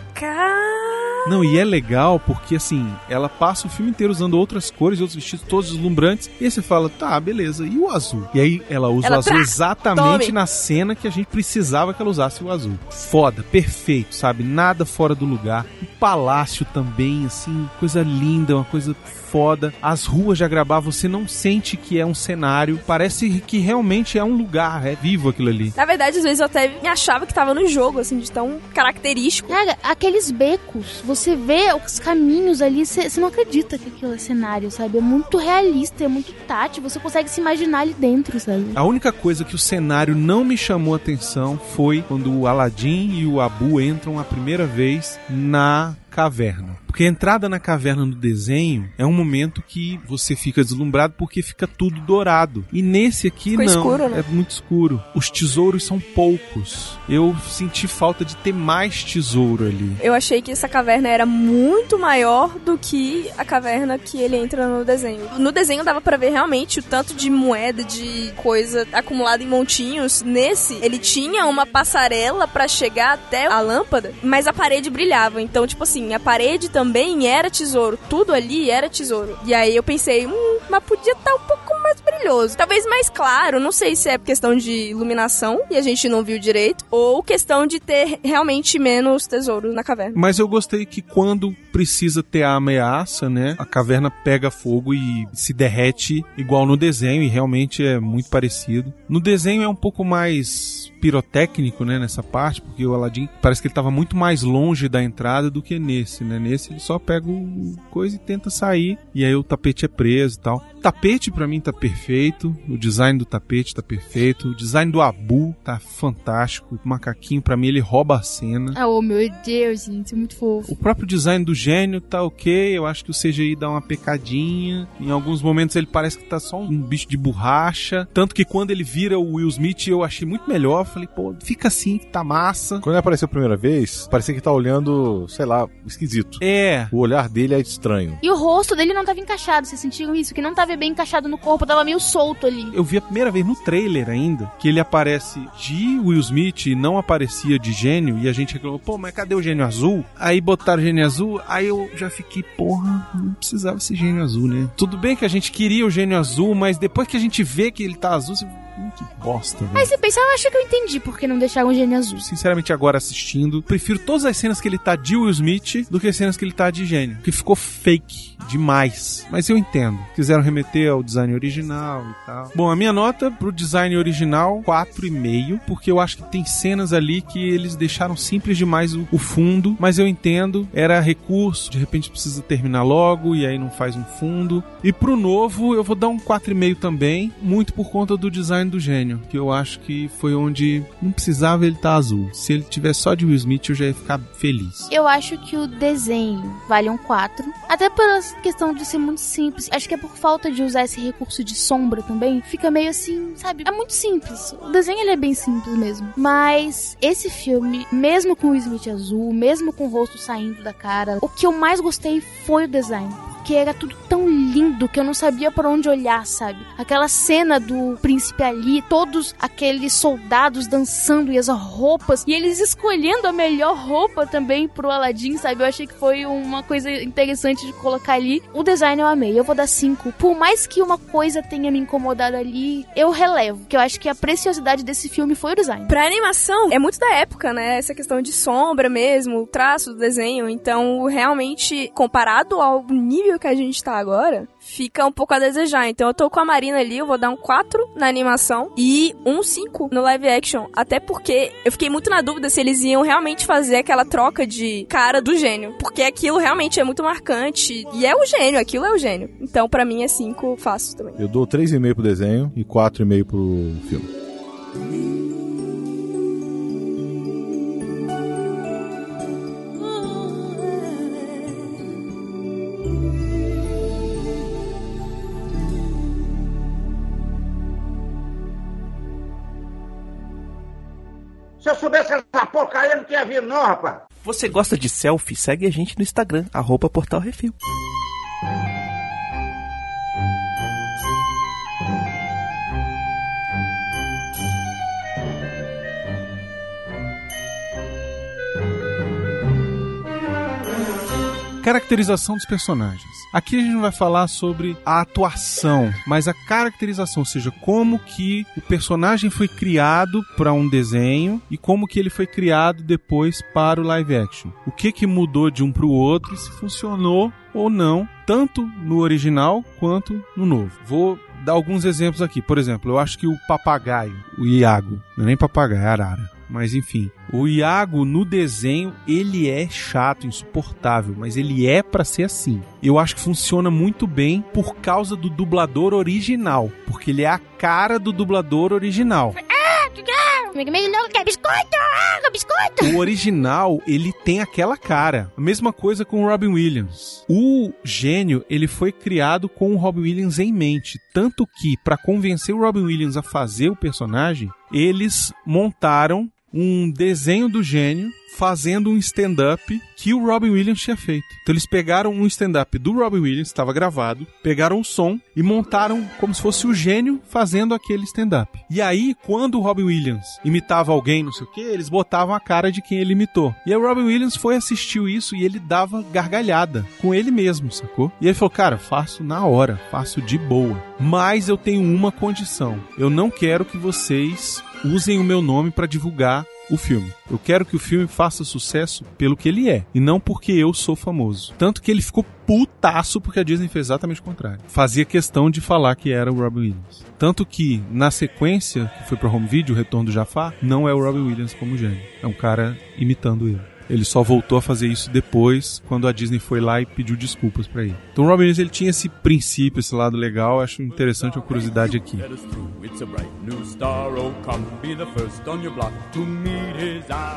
Speaker 4: Não, e é legal porque assim, ela passa o filme inteiro usando outras cores, outros vestidos todos deslumbrantes, e aí você fala, tá, beleza, e o azul? E aí ela usa
Speaker 3: Ela
Speaker 4: o azul
Speaker 3: tra-
Speaker 4: exatamente
Speaker 3: tome.
Speaker 4: na cena que a gente precisava que ela usasse o azul. Foda, perfeito, sabe? Nada fora do lugar. O palácio também, assim, coisa linda, uma coisa foda. As ruas de Agrabah, você não sente que é um cenário, parece que realmente é um lugar, é vivo aquilo ali.
Speaker 3: Na verdade, às vezes eu até me achava que tava no jogo, assim, de tão característico.
Speaker 5: Cara, aqueles becos, você vê os caminhos ali, você não acredita que aquilo é cenário, sabe? É muito realista, é muito tátil, você consegue se imaginar ali dentro, sabe?
Speaker 4: A única coisa que o cenário não me chamou atenção foi quando o Aladdin e o Abu entram a primeira vez na caverna. Porque a entrada na caverna no desenho é um momento que você fica deslumbrado porque fica tudo dourado. E nesse aqui
Speaker 3: Ficou
Speaker 4: não,
Speaker 3: escuro, né?
Speaker 4: é muito escuro. Os tesouros são poucos. Eu senti falta de ter mais tesouro ali.
Speaker 3: Eu achei que essa caverna era muito maior do que a caverna que ele entra no desenho. No desenho dava pra ver realmente o tanto de moeda, de coisa acumulada em montinhos. Nesse, ele tinha uma passarela pra chegar até a lâmpada, mas a parede brilhava. Então, tipo assim, a parede também era tesouro. Tudo ali era tesouro. E aí eu pensei, hum, mas podia estar um pouco mais brilhoso. Talvez mais claro, não sei se é questão de iluminação e a gente não viu direito, ou questão de ter realmente menos tesouro na caverna.
Speaker 4: Mas eu gostei que quando precisa ter a ameaça, né? A caverna pega fogo e se derrete igual no desenho, e realmente é muito parecido. No desenho é um pouco mais pirotécnico, né, nessa parte, porque o Aladdin parece que ele estava muito mais longe da entrada do que nesse, né? Nesse ele só pega o coisa e tenta sair, e aí o tapete é preso e tal. O tapete pra mim tá perfeito, o design do tapete tá perfeito, o design do Abu tá fantástico, o macaquinho pra mim ele rouba a cena.
Speaker 5: Ah, oh meu Deus, gente, é muito fofo.
Speaker 4: O próprio design do gênio tá ok, eu acho que o CGI dá uma pecadinha. Em alguns momentos ele parece que tá só um bicho de borracha. Tanto que quando ele vira o Will Smith eu achei muito melhor. Falei, pô, fica assim que tá massa.
Speaker 6: Quando ele apareceu a primeira vez, parecia que tá olhando, sei lá, esquisito.
Speaker 4: É,
Speaker 6: O olhar dele é estranho.
Speaker 5: E o rosto dele não tava encaixado, vocês sentiram isso? Que não tava bem encaixado no corpo, tava meio solto ali.
Speaker 4: eu vi a primeira vez no trailer ainda que ele aparece de Will Smith e não aparecia de gênio. E a gente reclamou, pô, mas cadê o gênio azul? Aí botaram o gênio azul, aí eu já fiquei, porra, não precisava esse gênio azul, né? Tudo bem que a gente queria o gênio azul, mas depois que a gente vê que ele tá azul, você. Hum, que bosta, velho.
Speaker 5: Aí você pensa, eu acho que eu entendi por que não deixaram o gênio azul.
Speaker 4: Sinceramente, agora assistindo, prefiro todas as cenas que ele tá de Will Smith do que as cenas que ele tá de gênio. Que ficou fake demais. Mas eu entendo. Quiseram remeter ao design original e tal. Bom, a minha nota pro design original, 4,5. Porque eu acho que tem cenas ali que eles deixaram simples demais o, fundo. Mas eu entendo. Era recurso. De repente precisa terminar logo. E aí não faz um fundo. E pro novo, eu vou dar um 4,5 também. Muito por conta do design do gênio, que eu acho que foi onde não precisava ele estar azul. Se ele tivesse só de Will Smith, eu já ia ficar feliz.
Speaker 5: Eu acho que o desenho vale um 4. Até pela questão de ser muito simples. Acho que é por falta de usar esse recurso de sombra também. Fica meio assim, sabe? É muito simples. O desenho ele é bem simples mesmo. Mas esse filme, mesmo com o Smith azul, mesmo com o rosto saindo da cara, o que eu mais gostei foi o design. Porque era tudo tão lindo que eu não sabia por onde olhar, sabe? Aquela cena do príncipe ali, todos aqueles soldados dançando e as roupas, e eles escolhendo a melhor roupa também pro Aladdin, sabe? Eu achei que foi uma coisa interessante de colocar ali. O design eu amei, eu vou dar 5. Por mais que uma coisa tenha me incomodado ali, eu relevo, que eu acho que a preciosidade desse filme foi o design.
Speaker 3: Pra animação, é muito da época, né? Essa questão de sombra mesmo, o traço do desenho. Então, realmente, comparado ao nível que a gente tá agora, fica um pouco a desejar. Então, eu tô com a Marina ali, eu vou dar um 4 na animação e um 5 no live action. Até porque eu fiquei muito na dúvida se eles iam realmente fazer aquela troca de cara do gênio. Porque aquilo realmente é muito marcante. E é o gênio, aquilo é o gênio. Então, pra mim, é 5 fácil também.
Speaker 6: Eu dou 3,5 pro desenho e 4,5 pro filme.
Speaker 2: Eu soubesse essa porcaria, não tinha vindo, não, rapaz.
Speaker 9: Você gosta de selfie? Segue a gente no Instagram, arroba Portal Refil.
Speaker 4: Caracterização dos personagens. Aqui a gente não vai falar sobre a atuação, mas a caracterização, ou seja, como que o personagem foi criado para um desenho e como que ele foi criado depois para o live action. O que que mudou de um para o outro e se funcionou ou não, tanto no original quanto no novo. Vou dar alguns exemplos aqui. Por exemplo, eu acho que o papagaio, o Iago, não é nem papagaio, é arara. Mas enfim, o Iago no desenho, ele é chato, insuportável, mas ele é pra ser assim. Eu acho que funciona muito bem por causa do dublador original, porque ele é a cara do dublador original.
Speaker 5: Biscoito? Ah, biscoito!
Speaker 4: O original, ele tem aquela cara. A mesma coisa com o Robin Williams. O gênio, ele foi criado com o Robin Williams em mente. Tanto que, para convencer o Robin Williams a fazer o personagem, eles montaram um desenho do gênio fazendo um stand-up que o Robin Williams tinha feito. Então eles pegaram um stand-up do Robin Williams, estava gravado, pegaram o som e montaram como se fosse o gênio fazendo aquele stand-up. E aí, quando o Robin Williams imitava alguém, não sei o que, eles botavam a cara de quem ele imitou. E aí o Robin Williams foi assistir isso e ele dava gargalhada com ele mesmo, sacou? E ele falou, cara, faço na hora, faço de boa. Mas eu tenho uma condição. Eu não quero que vocês usem o meu nome para divulgar o filme. Eu quero que o filme faça sucesso pelo que ele é, e não porque eu sou famoso. Tanto que ele ficou putaço porque a Disney fez exatamente o contrário. Fazia questão de falar que era o Robin Williams. Tanto que, na sequência, que foi para home video, o Retorno do Jafar, não é o Robin Williams como gênio. É um cara imitando ele. Ele só voltou a fazer isso depois, quando a Disney foi lá e pediu desculpas pra ele. Então Robin Williams ele tinha esse princípio, esse lado legal. Acho interessante uma curiosidade aqui.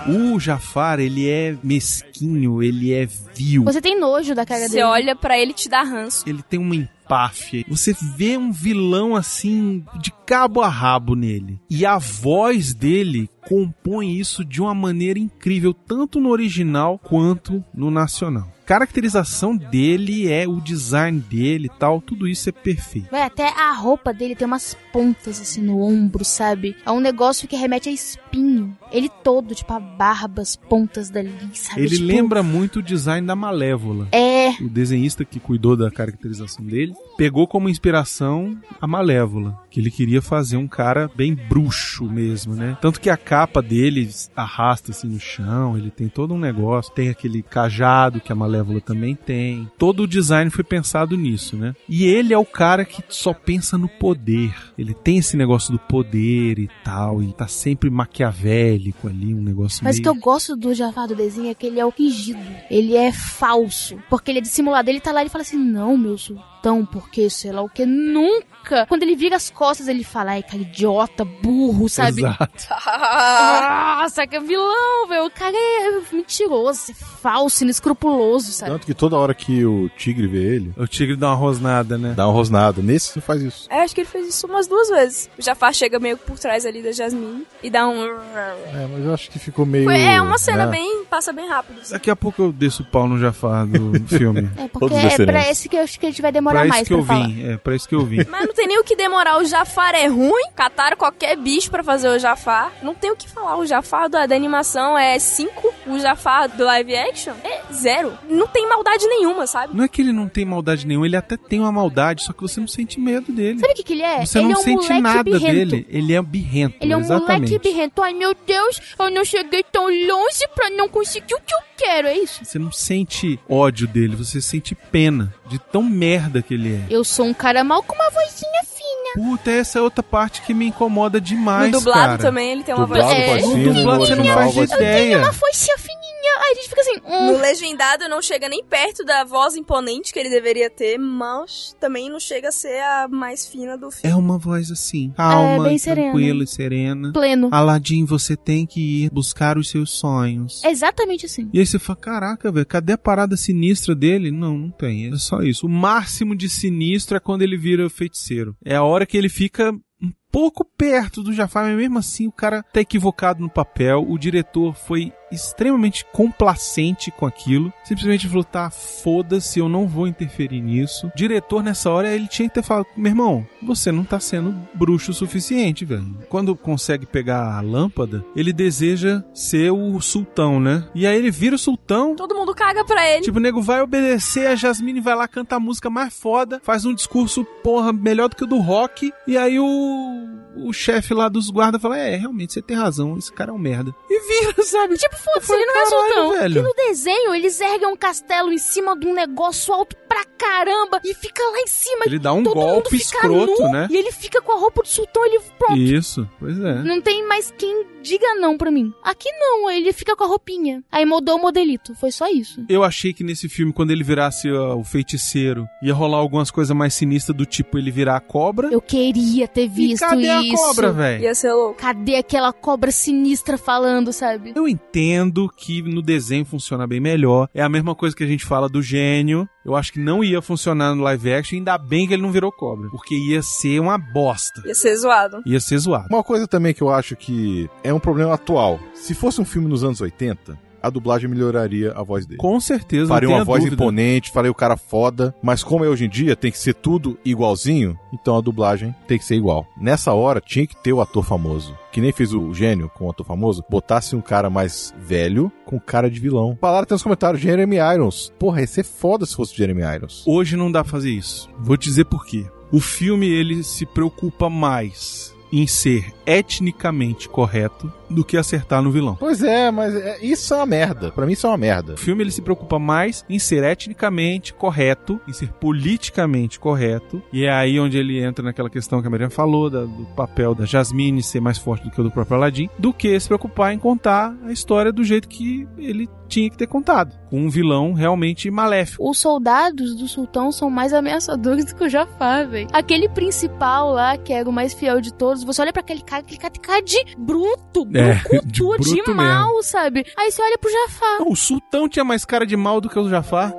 Speaker 4: O Jafar, ele é mesquinho, ele é vil.
Speaker 5: Você tem nojo da cara
Speaker 3: Você
Speaker 5: dele.
Speaker 3: olha pra ele e te dá ranço.
Speaker 4: Ele tem uma empáfia. Você vê um vilão assim, de cabo a rabo nele. E a voz dele compõe isso de uma maneira incrível, tanto no original quanto no nacional. Caracterização dele é o design dele e tal, tudo isso é perfeito.
Speaker 5: Vai, até a roupa dele tem umas pontas assim no ombro, sabe? É um negócio que remete a espinho. Ele todo, tipo, a barba, as pontas dali, sabe?
Speaker 4: Ele
Speaker 5: Tipo,
Speaker 4: lembra muito o design da Malévola.
Speaker 5: É,
Speaker 4: O desenhista que cuidou da caracterização dele pegou como inspiração a Malévola, que ele queria fazer um cara bem bruxo mesmo, né? Tanto que a capa dele arrasta assim no chão, ele tem todo um negócio, tem aquele cajado que a Malévola também tem. Todo o design foi pensado nisso, né? E ele é o cara que só pensa no poder. Ele tem esse negócio do poder e tal, e tá sempre maquiavélico ali, um negócio
Speaker 5: Mas o
Speaker 4: meio...
Speaker 5: que eu gosto do Jafar do desenho é que ele é o fingido. Ele é falso. Porque ele é dissimulado. Ele tá lá e fala assim: Não, meu, sultão, porque sei lá o que, nunca. Quando ele vira as costas, ele fala, ai, cara, idiota, burro, sabe?
Speaker 4: Exato.
Speaker 5: Nossa, que vilão, velho. O cara é mentiroso, é falso, inescrupuloso, sabe?
Speaker 6: Tanto que toda hora que o tigre vê ele,
Speaker 4: O tigre dá uma rosnada, né?
Speaker 6: dá uma rosnada. Nesse não faz isso.
Speaker 3: É, acho que ele fez isso umas duas vezes. O Jafar chega meio por trás ali da Jasmine e dá um.
Speaker 6: É, mas eu acho que ficou meio.
Speaker 3: É uma cena
Speaker 6: né?
Speaker 3: bem. passa bem rápido. assim.
Speaker 4: Daqui a pouco eu desço o pau no Jafar do filme.
Speaker 5: É, porque
Speaker 6: Todos
Speaker 5: é esse que eu acho que a gente vai demorar
Speaker 4: pra
Speaker 5: mais
Speaker 4: isso que eu
Speaker 5: pra falar.
Speaker 4: vim. É, pra isso que eu vim.
Speaker 3: Mas não tem nem o que demorar. O Jafar é ruim. Cataram qualquer bicho pra fazer o Jafar. Não tem o que falar. O Jafar da, da animação é 5. O Jafar do live action é zero. Não tem maldade nenhuma, sabe?
Speaker 4: Não é que ele não tem maldade nenhuma, ele até tem uma maldade, só que você não sente medo dele.
Speaker 5: Sabe o que, que ele é?
Speaker 4: Você
Speaker 5: ele
Speaker 4: não
Speaker 5: é um
Speaker 4: sente nada
Speaker 5: birrento.
Speaker 4: dele. Ele é birrento.
Speaker 5: Ele é um
Speaker 4: exatamente.
Speaker 5: moleque birrento. Ai, meu Deus, eu não cheguei tão longe pra não conseguir o que eu quero, é isso?
Speaker 4: Você não sente ódio dele, você sente pena de tão merda que ele é.
Speaker 5: Eu sou um cara mal com uma vozinha fina.
Speaker 4: Puta, essa é outra parte que me incomoda demais,
Speaker 3: no dublado
Speaker 4: cara.
Speaker 3: também ele tem uma
Speaker 6: Dublado
Speaker 3: voz.
Speaker 5: É,
Speaker 6: voz
Speaker 5: no
Speaker 4: dublado você não faz
Speaker 6: voz
Speaker 4: ideia.
Speaker 5: Uma foicinha fininha. Aí a gente fica assim, hum,
Speaker 3: No legendado não chega nem perto da voz imponente que ele deveria ter, mas também não chega a ser a mais fina do filme.
Speaker 4: É uma voz assim, calma,
Speaker 5: É, bem serena.
Speaker 4: tranquila e serena.
Speaker 5: pleno.
Speaker 4: Aladim, você tem que ir buscar os seus sonhos.
Speaker 5: É exatamente assim.
Speaker 4: E aí você fala, caraca, velho, cadê a parada sinistra dele? Não, não tem, é só isso. O máximo de sinistro é quando ele vira feiticeiro. É a hora que ele fica um pouco perto do Jafar, mas mesmo assim o cara tá equivocado no papel. O diretor foi extremamente complacente com aquilo. Simplesmente falou, tá, foda-se, eu não vou interferir nisso. O diretor, nessa hora, ele tinha que ter falado, meu irmão, você não tá sendo bruxo o suficiente, velho. Quando consegue pegar a lâmpada, ele deseja ser o sultão, né? E aí ele vira o sultão,
Speaker 3: Todo mundo caga pra ele.
Speaker 4: Tipo, o nego vai obedecer, a Jasmine vai lá cantar a música mais foda, faz um discurso, porra, melhor do que o do rock, e aí o, o chefe lá dos guardas fala, é, realmente, você tem razão, esse cara é um merda. E vira, sabe?
Speaker 5: Tipo, foda-se, ele não é
Speaker 4: "Caralho,
Speaker 5: sultão.
Speaker 4: velho."
Speaker 5: Que no desenho eles erguem um castelo em cima de um negócio alto pra caramba e fica lá em cima.
Speaker 4: Ele dá um
Speaker 5: todo mundo
Speaker 4: golpe
Speaker 5: fica
Speaker 4: escroto,
Speaker 5: nu,
Speaker 4: né?
Speaker 5: E ele fica com a roupa do sultão, ele pronto.
Speaker 4: Isso, pois é.
Speaker 5: Não tem mais quem diga não pra mim. Aqui não, ele fica com a roupinha. Aí mudou o modelito, foi só isso.
Speaker 4: Eu achei que nesse filme, quando ele virasse ó, o feiticeiro, ia rolar algumas coisas mais sinistras do tipo ele virar a cobra.
Speaker 5: Eu queria ter
Speaker 4: E
Speaker 5: visto
Speaker 4: cadê a
Speaker 5: isso.
Speaker 4: cobra, velho?
Speaker 3: Ia ser louco.
Speaker 5: Cadê aquela cobra sinistra falando, sabe?
Speaker 4: Eu entendo que no desenho funciona bem melhor. É a mesma coisa que a gente fala do gênio. Eu acho que não ia funcionar no live action, ainda bem que ele não virou cobra. Porque ia ser uma bosta.
Speaker 3: Ia ser zoado.
Speaker 4: Ia ser zoado.
Speaker 6: Uma coisa também que eu acho que é um problema atual. Se fosse um filme nos anos 80, a dublagem melhoraria a voz dele.
Speaker 4: Com certeza,
Speaker 6: Faria uma voz
Speaker 4: dúvida.
Speaker 6: imponente, faria o cara foda. Mas como é hoje em dia, tem que ser tudo igualzinho, então a dublagem tem que ser igual. Nessa hora, tinha que ter o ator famoso. Que nem fez o gênio com o ator famoso, botasse um cara mais velho com cara de vilão. Falaram até nos comentários, Jeremy Irons. Porra, ia ser foda se fosse Jeremy Irons.
Speaker 4: Hoje não dá pra fazer isso. Vou te dizer por quê. O filme ele se preocupa mais em ser etnicamente correto do que acertar no vilão.
Speaker 6: Pois é, mas é- isso é uma merda. Pra mim isso é uma merda.
Speaker 4: O filme ele se preocupa mais em ser etnicamente correto, em ser politicamente correto, e é aí onde ele entra naquela questão que a Mariana falou, da- do papel da Jasmine ser mais forte do que o do próprio Aladdin, do que se preocupar em contar a história do jeito que ele tinha que ter contado, com um vilão realmente maléfico.
Speaker 5: Os soldados do sultão são mais ameaçadores do que o Jafar, velho. Aquele principal lá, que era o mais fiel de todos, você olha pra aquele cara, aquele cara de bruto,
Speaker 4: É,
Speaker 5: brucutu,
Speaker 4: de bruto
Speaker 5: de, mal, sabe? Aí você olha pro Jafar.
Speaker 4: O sultão tinha mais cara de mal do que o Jafar.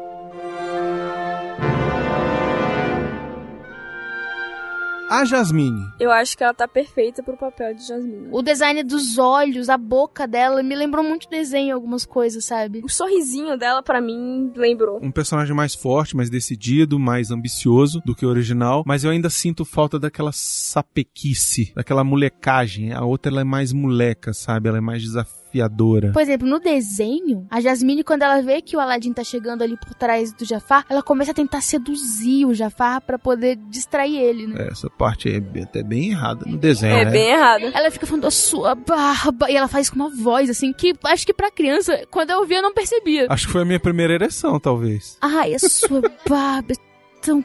Speaker 4: A Jasmine.
Speaker 3: Eu acho que ela tá perfeita pro papel de Jasmine.
Speaker 5: O design dos olhos, a boca dela, me lembrou muito desenho, algumas coisas, sabe?
Speaker 3: O sorrisinho dela, pra mim, lembrou.
Speaker 4: um personagem mais forte, mais decidido, mais ambicioso do que o original, mas eu ainda sinto falta daquela sapequice, daquela molecagem. A outra ela é mais moleca, sabe? Ela é mais desafiadora.
Speaker 5: Por exemplo, no desenho, a Jasmine, quando ela vê que o Aladdin tá chegando ali por trás do Jafar, ela começa a tentar seduzir o Jafar pra poder distrair ele, né?
Speaker 4: Essa parte aí é até bem errada no desenho,
Speaker 3: É
Speaker 4: né?
Speaker 3: bem errado.
Speaker 5: Ela fica falando a sua barba e ela faz com uma voz assim que acho que pra criança, quando eu ouvia, eu não percebia.
Speaker 4: Acho que foi a minha primeira ereção, talvez.
Speaker 5: Ai, a sua barba é tão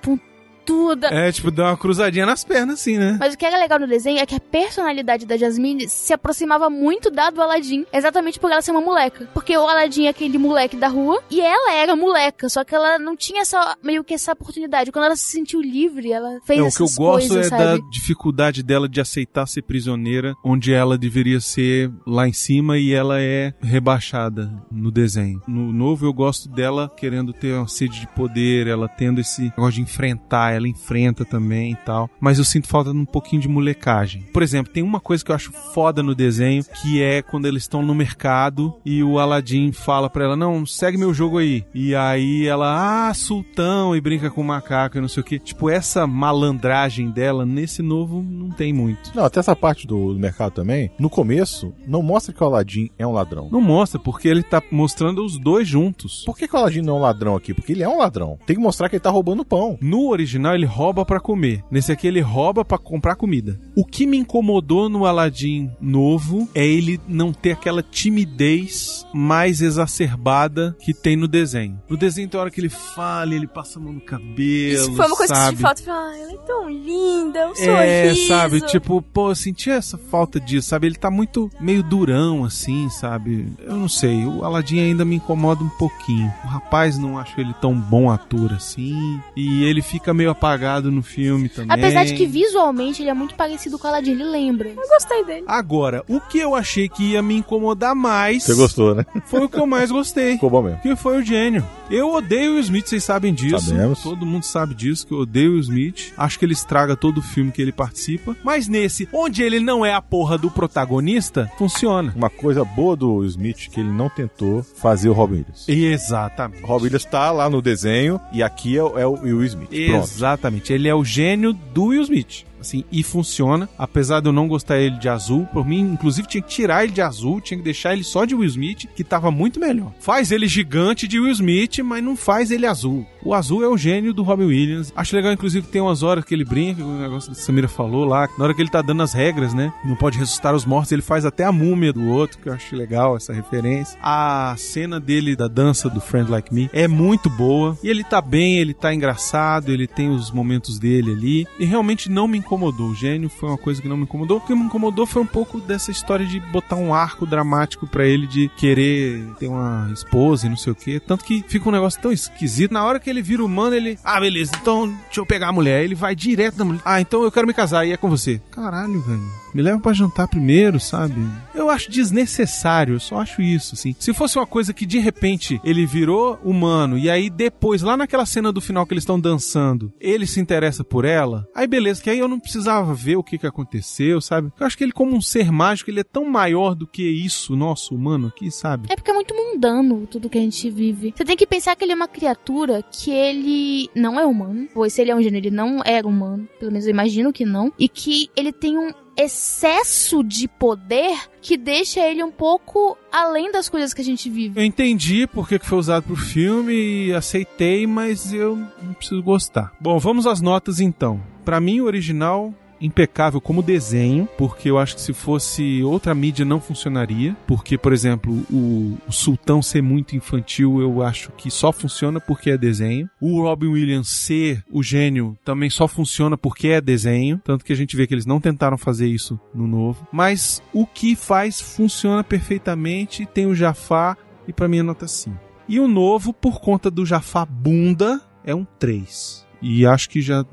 Speaker 4: É, tipo, dá uma cruzadinha nas pernas, assim, né?
Speaker 5: Mas o que era legal no desenho é que a personalidade da Jasmine se aproximava muito da do Aladdin, exatamente por ela ser uma moleca. Porque o Aladdin é aquele moleque da rua e ela era moleca, só que ela não tinha essa, meio que essa oportunidade. Quando ela se sentiu livre, ela fez
Speaker 4: É, o
Speaker 5: essas
Speaker 4: que eu gosto
Speaker 5: coisas,
Speaker 4: é
Speaker 5: sabe?
Speaker 4: da dificuldade dela de aceitar ser prisioneira, onde ela deveria ser lá em cima e ela é rebaixada no desenho. No novo eu gosto dela querendo ter uma sede de poder, ela tendo esse negócio de enfrentar, ela enfrenta também e tal. Mas eu sinto falta de um pouquinho de molecagem. Por exemplo, tem uma coisa que eu acho foda no desenho, que é quando eles estão no mercado e o Aladdin fala pra ela: "Não, segue meu jogo aí". E aí ela: "Ah, sultão" e brinca com o macaco e não sei o que. Tipo, essa malandragem dela nesse novo não tem muito.
Speaker 6: Não, até essa parte do, do mercado também, no começo, não mostra que o Aladdin é um ladrão.
Speaker 4: Não mostra, porque ele tá mostrando os dois juntos.
Speaker 6: Por que, que o Aladdin não é um ladrão aqui? Porque ele é um ladrão. Tem que mostrar que ele tá roubando pão.
Speaker 4: No original ele rouba pra comer. Nesse aqui ele rouba pra comprar comida. O que me incomodou no Aladdin novo é ele não ter aquela timidez mais exacerbada que tem no desenho. No desenho tem hora que ele fala, ele passa a mão no cabelo,
Speaker 3: Isso foi uma coisa que
Speaker 4: sabe?
Speaker 3: falta. Eu falei, ah, ela é tão linda, um
Speaker 4: É,
Speaker 3: sorriso.
Speaker 4: sabe? Tipo, pô, eu senti essa falta disso, sabe? Ele tá muito meio durão, assim, sabe? Eu não sei, o Aladdin ainda me incomoda um pouquinho. O rapaz não acho ele tão bom ator assim. E ele fica meio apagado no filme também.
Speaker 5: Apesar de que visualmente ele é muito parecido com o Aladdin, ele lembra.
Speaker 3: Eu gostei dele.
Speaker 4: Agora, o que eu achei que ia me incomodar mais
Speaker 6: Você gostou, né?
Speaker 4: foi o que eu mais gostei.
Speaker 6: Ficou bom mesmo.
Speaker 4: Que foi o gênio. Eu odeio o Smith, vocês sabem disso.
Speaker 6: Sabemos.
Speaker 4: Todo mundo sabe disso, que eu odeio o Smith. Acho que ele estraga todo o filme que ele participa. Mas nesse, onde ele não é a porra do protagonista, funciona.
Speaker 6: Uma coisa boa do Smith que ele não tentou fazer o Robin Williams.
Speaker 4: Exatamente.
Speaker 6: O Robin Williams tá lá no desenho e aqui é, o- é o Will Smith. Pronto.
Speaker 4: Exatamente. Ele é o gênio do Will Smith. Assim, e funciona. Apesar de eu não gostar ele de azul, por mim, inclusive, tinha que tirar ele de azul, tinha que deixar ele só de Will Smith, que tava muito melhor. Faz ele gigante de Will Smith, mas não faz ele azul. O azul é o gênio do Robin Williams. Acho legal, inclusive, tem umas horas que ele brinca, o negócio que a Samira falou lá, na hora que ele tá dando as regras, né? Não pode ressuscitar os mortos, ele faz até a múmia do outro, que eu acho legal essa referência. A cena dele da dança do Friend Like Me é muito boa. E ele tá bem, ele tá engraçado, ele tem os momentos dele ali. E realmente não me incomodou. O gênio foi uma coisa que não me incomodou. O que me incomodou foi um pouco dessa história de botar um arco dramático pra ele de querer ter uma esposa e não sei o que. Tanto que fica um negócio tão esquisito. Na hora que ele vira humano, ele. Ah, beleza, então deixa eu pegar a mulher. Ele vai direto na mulher. Ah, então eu quero me casar e é com você. Caralho, velho. Me leva pra jantar primeiro, sabe? Eu acho desnecessário, eu só acho isso, assim. Se fosse uma coisa que de repente ele virou humano e aí depois, lá naquela cena do final que eles estão dançando, ele se interessa por ela, aí beleza, que aí eu não precisava ver o que que aconteceu, sabe? Eu acho que ele como um ser mágico, ele é tão maior do que isso, nosso humano aqui, sabe?
Speaker 5: É porque é muito mundano tudo que a gente vive. Você tem que pensar que ele é uma criatura que ele não é humano. Pois se ele é um gênero, ele não era humano. Pelo menos eu imagino que não. E que ele tem um excesso de poder que deixa ele um pouco além das coisas que a gente vive.
Speaker 4: Eu entendi por que que foi usado pro filme e aceitei, mas eu não preciso gostar. Bom, vamos às notas então. Pra mim, o original impecável como desenho, porque eu acho que se fosse outra mídia não funcionaria, porque, por exemplo, o, o Sultão ser muito infantil, eu acho que só funciona porque é desenho. O Robin Williams ser o gênio também só funciona porque é desenho, tanto que a gente vê que eles não tentaram fazer isso no novo. Mas o que faz funciona perfeitamente, tem o Jafar e pra mim é nota 5. E o novo, por conta do Jafar bunda, é um 3. E acho que já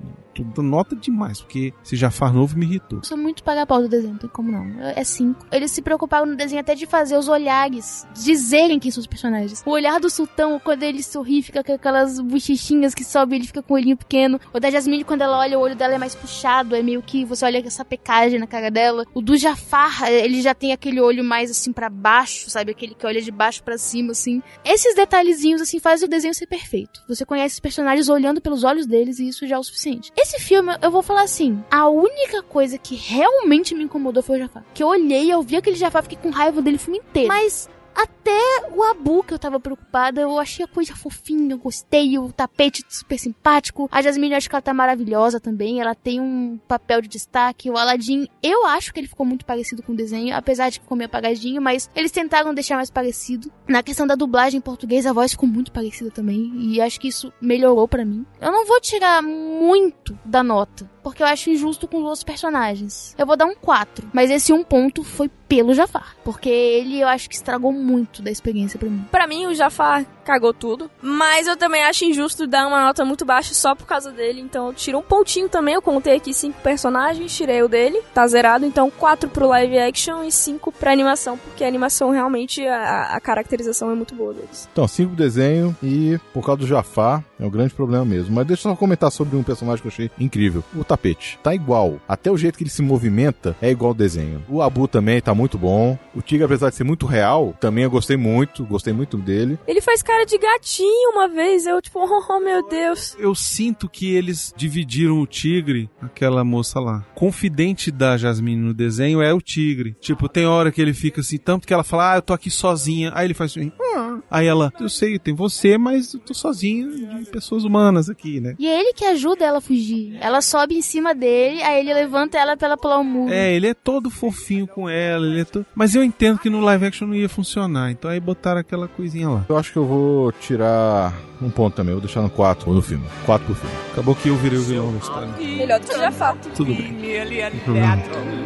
Speaker 4: nota demais, porque esse Jafar novo me irritou.
Speaker 5: Eu sou muito paga-pau do desenho, não tem como não. É cinco. Eles se preocuparam no desenho até de fazer os olhares dizerem quem são os personagens. O olhar do sultão, quando ele sorri, fica com aquelas bochechinhas que sobe, ele fica com o olhinho pequeno. O da Jasmine, quando ela olha, o olho dela é mais puxado, é meio que você olha essa pecagem na cara dela. O do Jafar, ele já tem aquele olho mais assim pra baixo, sabe? Aquele que olha de baixo pra cima, assim. Esses detalhezinhos, assim, fazem o desenho ser perfeito. Você conhece os personagens olhando pelos olhos deles e isso já é o suficiente. Esse filme, eu vou falar assim, a única coisa que realmente me incomodou foi o Jafar. Que eu olhei, eu vi aquele Jafar, fiquei com raiva dele o filme inteiro. Mas Até o Abu, que eu tava preocupada, eu achei a coisa fofinha, eu gostei, o tapete super simpático. A Jasmine, eu acho que ela tá maravilhosa também, ela tem um papel de destaque. O Aladdin, eu acho que ele ficou muito parecido com o desenho, apesar de que ficou meio apagadinho, mas eles tentaram deixar mais parecido. Na questão da dublagem em português, a voz ficou muito parecida também, e acho que isso melhorou pra mim. Eu não vou tirar muito da nota, porque eu acho injusto com os outros personagens. Eu vou dar um 4, mas esse um ponto foi pelo Jafar, porque ele eu acho que estragou muito da experiência pra mim.
Speaker 3: Pra mim, o Jafar cagou tudo. Mas eu também acho injusto dar uma nota muito baixa só por causa dele. Então eu tiro um pontinho também. Eu contei aqui cinco personagens, tirei o dele. Tá zerado. Então quatro pro live action e cinco pra animação. Porque a animação realmente, a, a caracterização é muito boa deles.
Speaker 6: Então, cinco desenho e por causa do Jafar, é um grande problema mesmo. Mas deixa eu só comentar sobre um personagem que eu achei incrível. O tapete. Tá igual. Até o jeito que ele se movimenta é igual ao desenho. O Abu também tá muito bom. O Tigre, apesar de ser muito real, também eu gostei muito. Gostei muito dele.
Speaker 3: Ele faz cara de gatinho uma vez. Eu, tipo, oh meu Deus.
Speaker 4: Eu sinto que eles dividiram o tigre, aquela moça lá. Confidente da Jasmine no desenho é o tigre. Tipo, tem hora que ele fica assim, tanto que ela fala, ah, eu tô aqui sozinha. Aí ele faz assim, "Ah." aí ela, eu sei, tem você, mas eu tô sozinha de pessoas humanas aqui, né?
Speaker 5: E é ele que ajuda ela a fugir. Ela sobe em cima dele, aí ele levanta ela pra ela pular o muro.
Speaker 4: É, ele é todo fofinho com ela, ele é todo... Mas eu entendo que no live action não ia funcionar, então aí botaram aquela coisinha lá.
Speaker 6: Eu acho que eu vou tirar um ponto também. Vou deixar no 4 no filme. 4 pro filme.
Speaker 4: Acabou que eu virei o vilão da história.
Speaker 3: Melhor do que o Jafar.
Speaker 4: Tudo bem. Não tem problema.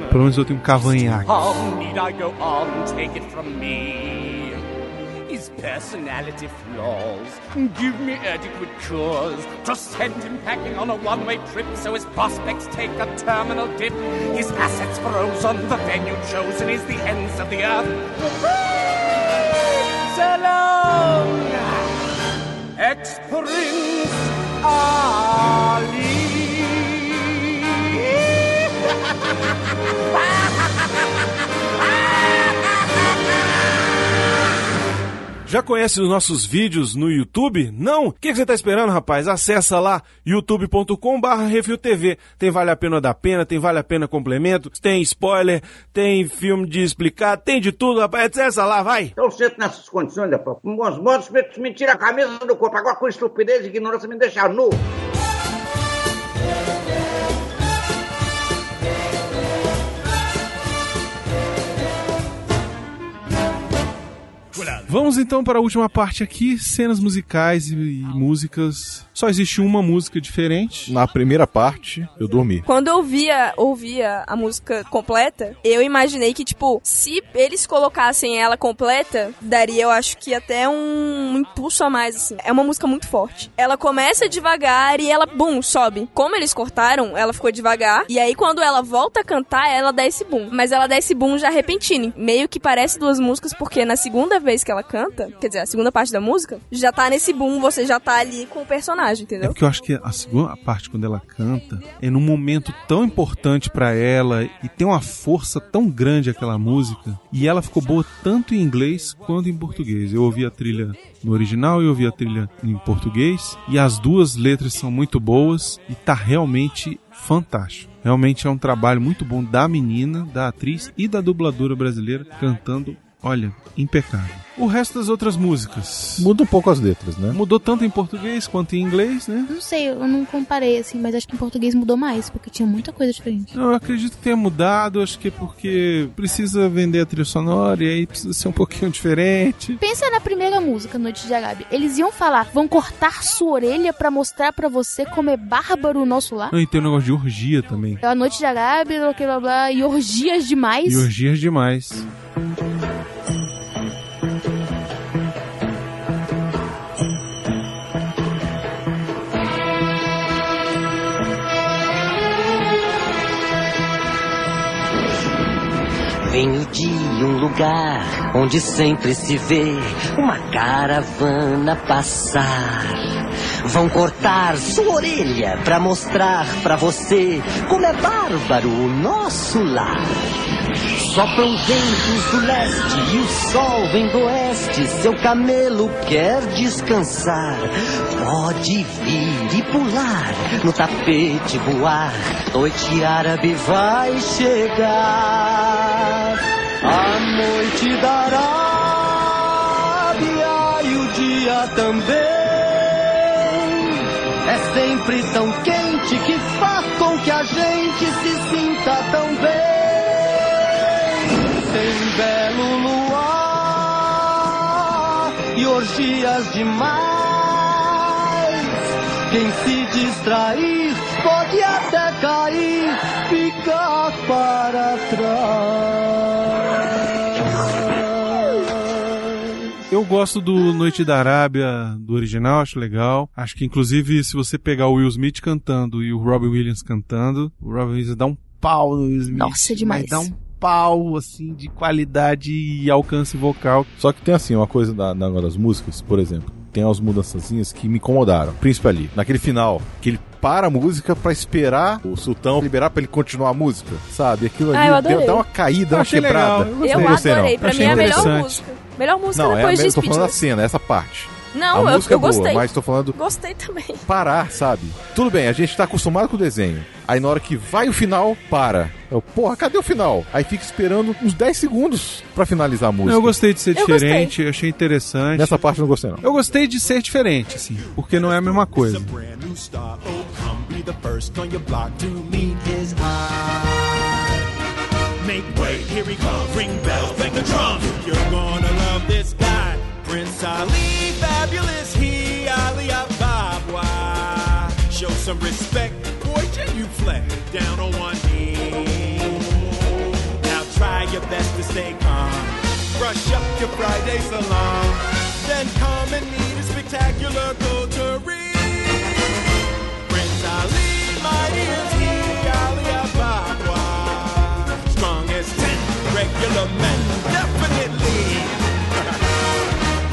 Speaker 4: Pelo menos eu tenho um cavanhaque.
Speaker 10: How need I go on? Take it from me. His personality flaws give me adequate cause to send him packing on a one-way trip so his prospects take a terminal dip. His assets frozen, the venue chosen is the ends of the earth. So long, ex-Prince ah!
Speaker 1: Já conhece os nossos vídeos no YouTube? Não? O que, que você tá esperando, rapaz? Acessa lá youtube.com barra RefilTV. Tem Vale a Pena da Pena, tem Vale a Pena Complemento, tem spoiler, tem filme de explicar, tem de tudo, rapaz. Acessa lá, vai!
Speaker 2: Então, sento nessas condições, rapaz. Bons modos, me tira a camisa do corpo. Agora, com estupidez e ignorância, me deixa nu.
Speaker 4: Vamos então para a última parte aqui, cenas musicais e, e músicas. Só existe uma música diferente.
Speaker 6: Na primeira parte, eu dormi.
Speaker 3: Quando eu ouvia, ouvia a música completa, eu imaginei que, tipo, se eles colocassem ela completa, daria, eu acho que até um impulso a mais, assim. É uma música muito forte. Ela começa devagar e ela, bum, sobe. Como eles cortaram, ela ficou devagar. E aí, quando ela volta a cantar, ela dá esse boom. Mas ela dá esse boom já repentino. Meio que parece duas músicas, porque na segunda vez que ela canta, quer dizer, a segunda parte da música, já tá nesse boom, você já tá ali com o personagem,
Speaker 4: É
Speaker 3: entendeu?
Speaker 4: porque eu acho que a segunda parte, quando ela canta, é num momento tão importante pra ela e tem uma força tão grande aquela música. E ela ficou boa tanto em inglês quanto em português. Eu ouvi a trilha no original e ouvi a trilha em português. E as duas letras são muito boas e tá realmente fantástico. Realmente é um trabalho muito bom da menina, da atriz e da dubladora brasileira cantando, olha, impecável. O resto das outras músicas
Speaker 6: Muda um pouco as letras, né?
Speaker 4: mudou tanto em português quanto em inglês, né?
Speaker 5: Não sei, eu não comparei assim, mas acho que em português mudou mais, porque tinha muita coisa diferente.
Speaker 4: Eu acredito que tenha mudado, acho que é porque precisa vender a trilha sonora e aí precisa ser um pouquinho diferente.
Speaker 5: Pensa na primeira música, Noite de Arábia. Eles iam falar, vão cortar sua orelha pra mostrar pra você como é bárbaro o nosso lar.
Speaker 4: Não, e tem um negócio de orgia também.
Speaker 5: É a Noite de Arábia, blá blá blá, e orgias demais.
Speaker 4: E orgias demais.
Speaker 8: Venho de um lugar onde sempre se vê uma caravana passar. Vão cortar sua orelha pra mostrar pra você como é bárbaro o nosso lar. Sopram ventos do leste e o sol vem do oeste. Seu camelo quer descansar. Pode vir e pular, no tapete voar. Noite árabe vai chegar. A noite da dia também. É sempre tão quente que faz com que a gente se sinta tão bem. Tem belo luar e orgias demais. Quem se distrair pode até cair, ficar para trás.
Speaker 4: Eu gosto do Noite da Arábia, do original, acho legal. Acho que, inclusive, se você pegar o Will Smith cantando e o Robin Williams cantando, o Robin Williams dá um pau no Will Smith.
Speaker 5: Nossa, demais.
Speaker 4: Vai dar um pau, assim, de qualidade e alcance vocal.
Speaker 6: Só que tem assim, uma coisa da, da- das músicas, por exemplo. Tem umas mudançazinhas que me incomodaram. Príncipe ali, naquele final, que ele para a música pra esperar o sultão liberar pra ele continuar a música, sabe? Aquilo ali
Speaker 3: Ah, eu
Speaker 6: deu, dá uma caída, uma quebrada.
Speaker 4: legal, eu.
Speaker 3: Eu
Speaker 6: Não gostei, não.
Speaker 3: adorei. Pra
Speaker 4: Achei
Speaker 3: mim é a melhor
Speaker 4: interessante.
Speaker 3: música. Melhor música
Speaker 6: Não, é a
Speaker 3: depois de
Speaker 6: eu tô falando da cena, essa parte.
Speaker 3: Não,
Speaker 6: a
Speaker 3: eu,
Speaker 6: música
Speaker 3: eu
Speaker 6: é boa,
Speaker 3: gostei.
Speaker 6: mas tô falando
Speaker 3: Gostei também.
Speaker 6: parar, sabe? Tudo bem, a gente tá acostumado com o desenho. Aí na hora que vai o final, para. Eu, porra, cadê o final? Aí fica esperando uns 10 segundos pra finalizar a música.
Speaker 4: Eu gostei de ser
Speaker 3: Eu
Speaker 4: diferente, eu achei interessante.
Speaker 6: Nessa parte eu não gostei, não.
Speaker 4: Eu gostei de ser diferente, assim, porque não é a mesma coisa.
Speaker 11: The first on your block to meet his eye. Make way, here he comes. Ring bells, bang the drums. You're gonna love this guy. Prince Ali, fabulous he, Ali Ababa. Show some respect, boy, genuflect down on one knee. Now try your best to stay calm. Brush up your Friday salon. Then come and meet a spectacular coterie. Regular men, definitely.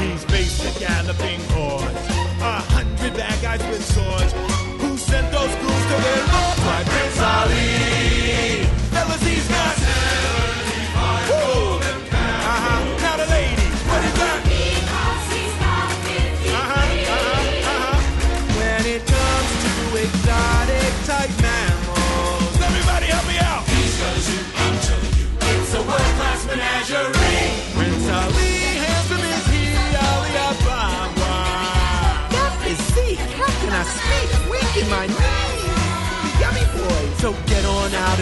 Speaker 11: He's a galloping horse, a hundred bad guys with swords. Who sent those ghouls to their lord? Why, Prince Ali. Fellas, he's got.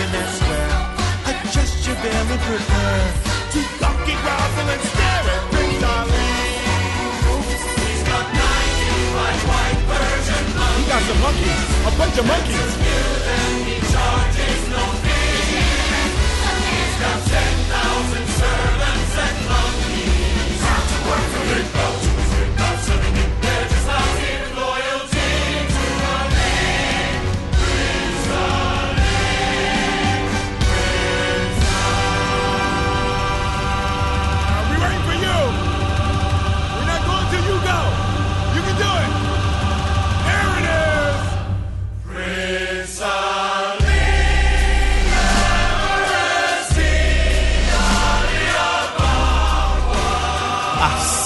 Speaker 11: On out in that square. Adjust your veil to grovel and stare at Prince Ali. He's got 90 white, white Persian monkeys. He got some monkeys, a bunch of monkeys. He charges no fee. He's got 10,000 servants and monkeys. Time to work for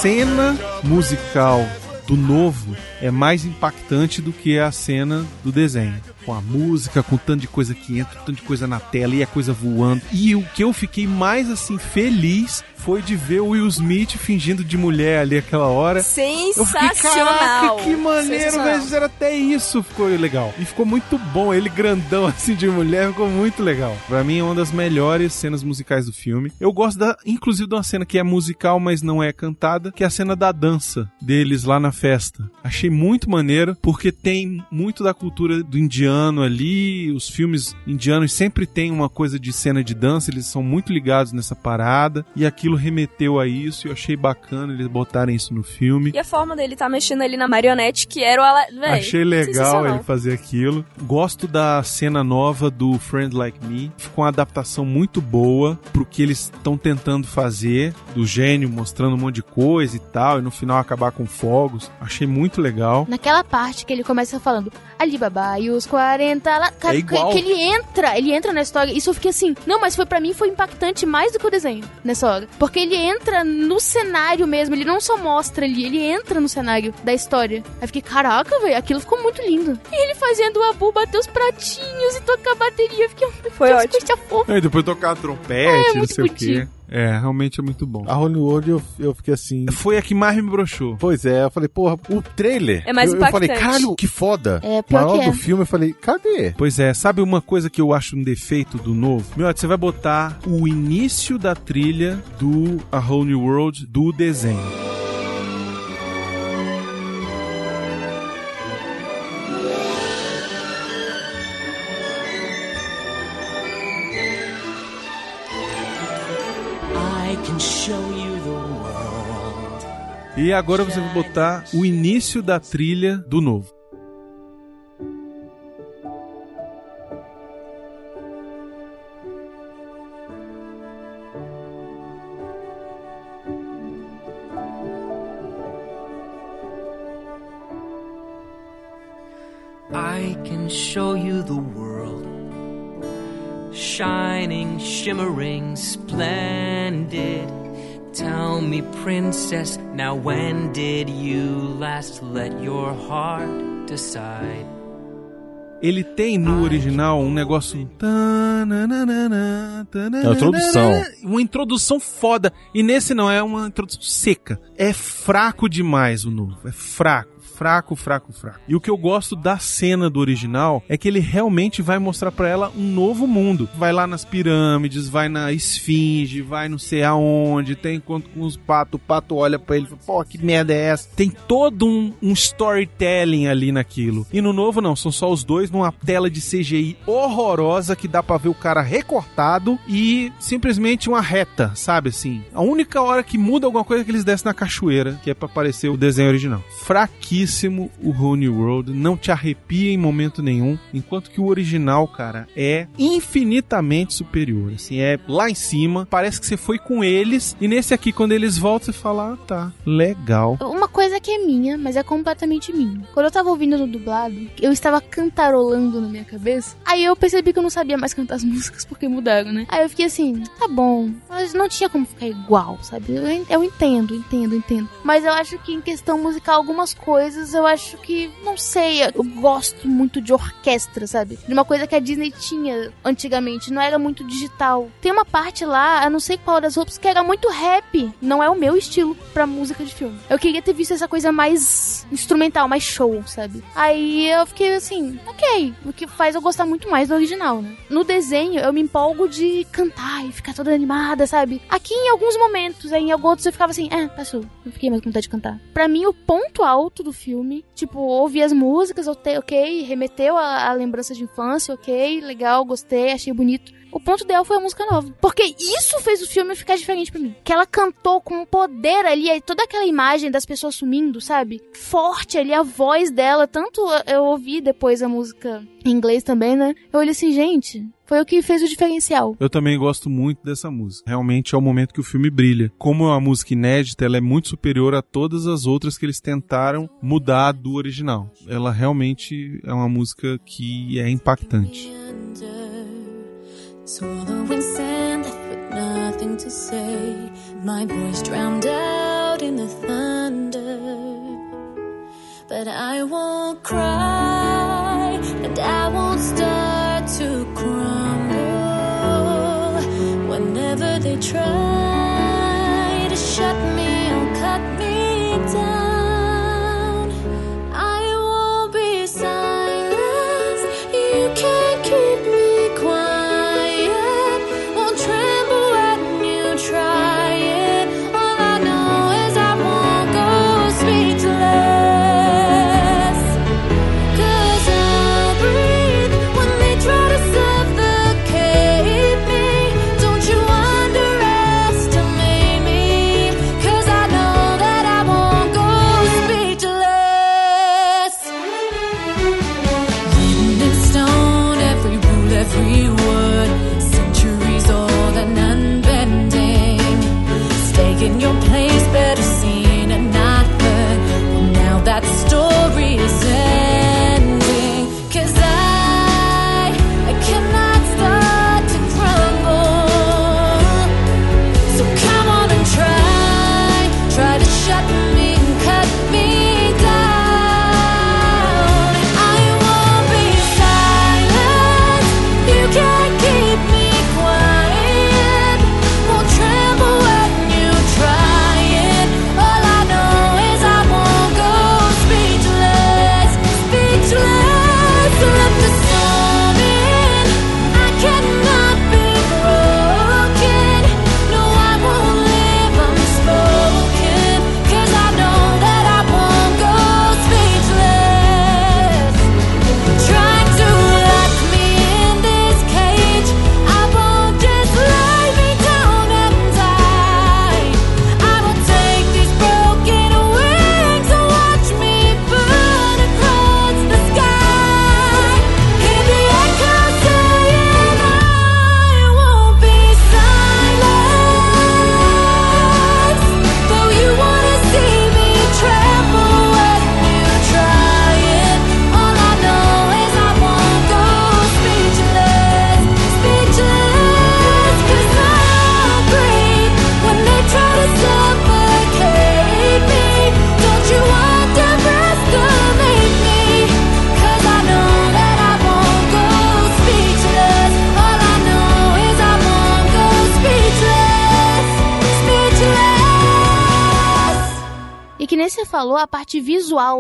Speaker 4: cena musical do novo é mais impactante do que a cena do desenho. Com a música, com tanto de coisa que entra, tanto de coisa na tela e a coisa voando. E o que eu fiquei mais assim feliz foi de ver o Will Smith fingindo de mulher ali aquela hora. Eu fiquei,
Speaker 3: Sensacional.
Speaker 4: caraca, que maneiro,
Speaker 3: Sensacional.
Speaker 4: velho. Fizeram até isso, ficou legal. E ficou muito bom. Ele grandão assim de mulher, ficou muito legal. Pra mim é uma das melhores cenas musicais do filme. Eu gosto da, inclusive, de uma cena que é musical, mas não é cantada, que é a cena da dança deles lá na festa. Achei muito maneiro, porque tem muito da cultura do indiano ali. Os filmes indianos sempre tem uma coisa de cena de dança, eles são muito ligados nessa parada. E aquilo remeteu a isso, e eu achei bacana eles botarem isso no filme.
Speaker 3: E a forma dele tá mexendo ali na marionete, que era o... Ala... Véi,
Speaker 4: Achei legal ele fazer aquilo. Gosto da cena nova do Friend Like Me. Ficou uma adaptação muito boa pro que eles estão tentando fazer. Do gênio mostrando um monte de coisa e tal. E no final acabar com fogos. Achei muito legal.
Speaker 5: Naquela parte que ele começa falando Alibaba e os 40 lá. Cara,
Speaker 4: É igual.
Speaker 5: que, que ele entra, ele entra na história. Isso eu fiquei assim. Não, mas foi para mim foi impactante mais do que o desenho nessa hora. Porque ele entra no cenário mesmo, ele não só mostra ali, ele entra no cenário da história. Aí eu fiquei, caraca, velho, aquilo ficou muito lindo. E ele fazendo o Abu bater os pratinhos e tocar a bateria. Eu fiquei,
Speaker 3: Foi
Speaker 5: Deus,
Speaker 3: ótimo.
Speaker 5: coisa fofa.
Speaker 4: E depois tocar trompete,
Speaker 5: É,
Speaker 4: não
Speaker 5: muito
Speaker 4: sei o
Speaker 5: bonitinho.
Speaker 4: quê. É, realmente é muito bom.
Speaker 6: A Holy World eu, eu fiquei assim.
Speaker 4: Foi a que mais me broxou.
Speaker 6: Pois é, eu falei, porra, o trailer.
Speaker 3: É mais
Speaker 6: eu, eu falei,
Speaker 3: impactante.
Speaker 6: caralho, que foda.
Speaker 5: É,
Speaker 6: Na
Speaker 5: pior que é.
Speaker 6: do filme eu falei, cadê?
Speaker 4: Pois é, sabe uma coisa que eu acho um defeito do novo? Meu, você vai botar o início da trilha do A Whole New World do desenho. E agora você vai botar o início da trilha do novo.
Speaker 12: I can show you the world. Shining, shimmering, splendid. Tell me, princess, now when did you last let your heart decide?
Speaker 4: Ele tem no original um negócio.
Speaker 6: É uma introdução.
Speaker 4: Uma introdução foda. E nesse não, é uma introdução seca. É fraco demais o novo. É fraco. Fraco, fraco, fraco. E o que eu gosto da cena do original é que ele realmente vai mostrar pra ela um novo mundo. Vai lá nas pirâmides, vai na esfinge, vai não sei aonde, tem encontro com os patos, o pato olha pra ele e fala, pô, que merda é essa? Tem todo um, um storytelling ali naquilo. E no novo não, são só os dois numa tela de CGI horrorosa que dá pra ver o cara recortado e simplesmente uma reta, sabe assim? A única hora que muda alguma coisa é que eles descem na cachoeira, que é pra aparecer o desenho original. O New World, não te arrepia em momento nenhum, enquanto que o original, cara, é infinitamente superior. Assim, é lá em cima, parece que você foi com eles e nesse aqui quando eles voltam você fala, ah, tá, legal.
Speaker 5: Uma coisa que é minha, mas é completamente minha. Quando eu tava ouvindo no dublado, eu estava cantarolando na minha cabeça. Aí eu percebi que eu não sabia mais cantar as músicas porque mudaram, né? Aí eu fiquei assim, tá bom, mas não tinha como ficar igual, sabe? Eu, eu entendo, entendo, entendo. Mas eu acho que em questão musical, algumas coisas eu acho que, não sei, eu gosto muito de orquestra, sabe? De uma coisa que a Disney tinha antigamente, não era muito digital. Tem uma parte lá, eu não sei qual das roupas, que era muito rap. Não é o meu estilo pra música de filme. Eu queria ter visto essa coisa mais instrumental, mais show, sabe? Aí eu fiquei assim, ok. O que faz eu gostar muito mais do original, né? No desenho, eu me empolgo de cantar e ficar toda animada, sabe? Aqui em alguns momentos, aí em outros eu ficava assim, é, passou. Não fiquei mais com vontade de cantar. Pra mim, o ponto alto do filme, tipo, ouvir as músicas, ok, remeteu a, a lembranças de infância, ok, legal, gostei, achei bonito. O ponto dela foi a música nova. Porque isso fez o filme ficar diferente pra mim. Que ela cantou com um poder ali, aí toda aquela imagem das pessoas sumindo, sabe? Forte ali, a voz dela. Tanto eu ouvi depois a música em inglês também, né? Eu olhei assim, gente, foi o que fez o diferencial.
Speaker 4: Eu também gosto muito dessa música. Realmente é o momento que o filme brilha. Como é uma música inédita, ela é muito superior a todas as outras que eles tentaram mudar do original. Ela realmente é uma música que é impactante.
Speaker 13: Swallowing sand left with nothing to say. My voice drowned out in the thunder. But I won't cry and I won't start to crumble. Whenever they try to shut me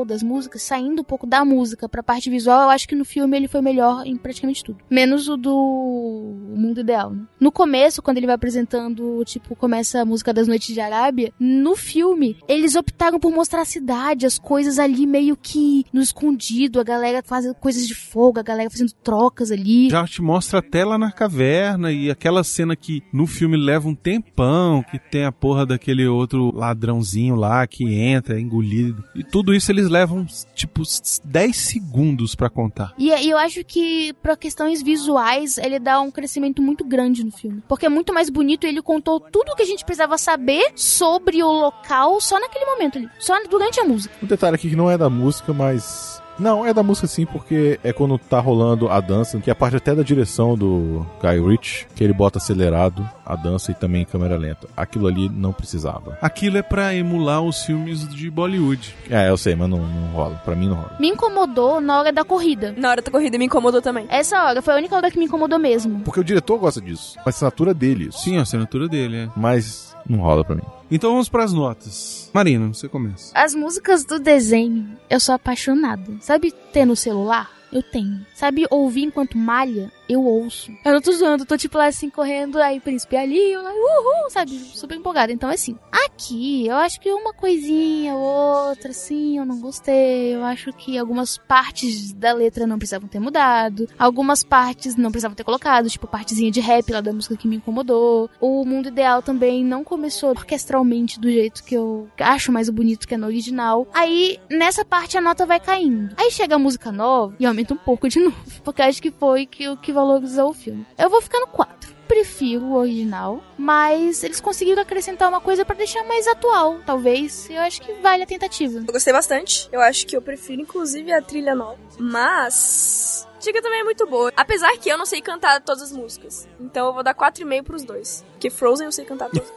Speaker 5: das músicas, saindo pouco da música pra parte visual, eu acho que no filme ele foi melhor em praticamente tudo. Menos o do o Mundo Ideal, né? No começo, quando ele vai apresentando, tipo, começa a música das Noites de Arábia, no filme, eles optaram por mostrar a cidade, as coisas ali meio que no escondido, a galera fazendo coisas de fogo, a galera fazendo trocas ali.
Speaker 4: Já te mostra até lá na caverna e aquela cena que no filme leva um tempão, que tem a porra daquele outro ladrãozinho lá que entra, é engolido. E tudo isso eles levam, tipo, 10 segundos pra contar.
Speaker 5: E, e eu acho que, pra questões visuais, ele dá um crescimento muito grande no filme. Porque é muito mais bonito e ele contou tudo o que a gente precisava saber sobre o local só naquele momento ali. Só durante a música.
Speaker 6: Um detalhe aqui que não é da música, mas. Não, é da música sim, porque é quando tá rolando a dança, que é a parte até da direção do Guy Ritchie, que ele bota acelerado a dança e também em câmera lenta. Aquilo ali não precisava.
Speaker 4: Aquilo é pra emular os filmes de Bollywood.
Speaker 6: É, eu sei, mas não, não rola. Pra mim não rola.
Speaker 5: Me incomodou na hora da corrida.
Speaker 3: Na hora da corrida me incomodou também.
Speaker 5: Essa hora foi a única hora que me incomodou mesmo.
Speaker 6: Porque o diretor gosta disso. A assinatura dele. Isso.
Speaker 4: Sim, a assinatura dele, é.
Speaker 6: Mas não rola pra mim.
Speaker 4: Então vamos pras notas. Marina, você começa.
Speaker 5: As músicas do desenho, eu sou apaixonada. Sabe ter no celular? Eu tenho. Sabe ouvir enquanto malha? Eu ouço. Eu não tô zoando, tô tipo lá assim correndo, aí príncipe ali, eu lá, uhul, sabe? Super empolgada. Então, assim, aqui eu acho que uma coisinha, outra, assim, eu não gostei. Eu acho que algumas partes da letra não precisavam ter mudado. Algumas partes não precisavam ter colocado, tipo, partezinha de rap lá da música que me incomodou. O Mundo Ideal também não começou orquestralmente do jeito que eu acho mais bonito que é no original. Aí, nessa parte, a nota vai caindo. Aí chega a música nova e aumenta um pouco de novo. Porque acho que foi que o que valorizou o filme. Eu vou ficar no 4. Prefiro o original, mas eles conseguiram acrescentar uma coisa pra deixar mais atual, talvez. Eu acho que vale a tentativa.
Speaker 3: Eu gostei bastante. Eu acho que eu prefiro, inclusive, a trilha nova. Mas. A dica também é muito boa. Apesar que eu não sei cantar todas as músicas. Então eu vou dar 4,5 pros dois. Porque Frozen eu sei cantar todas.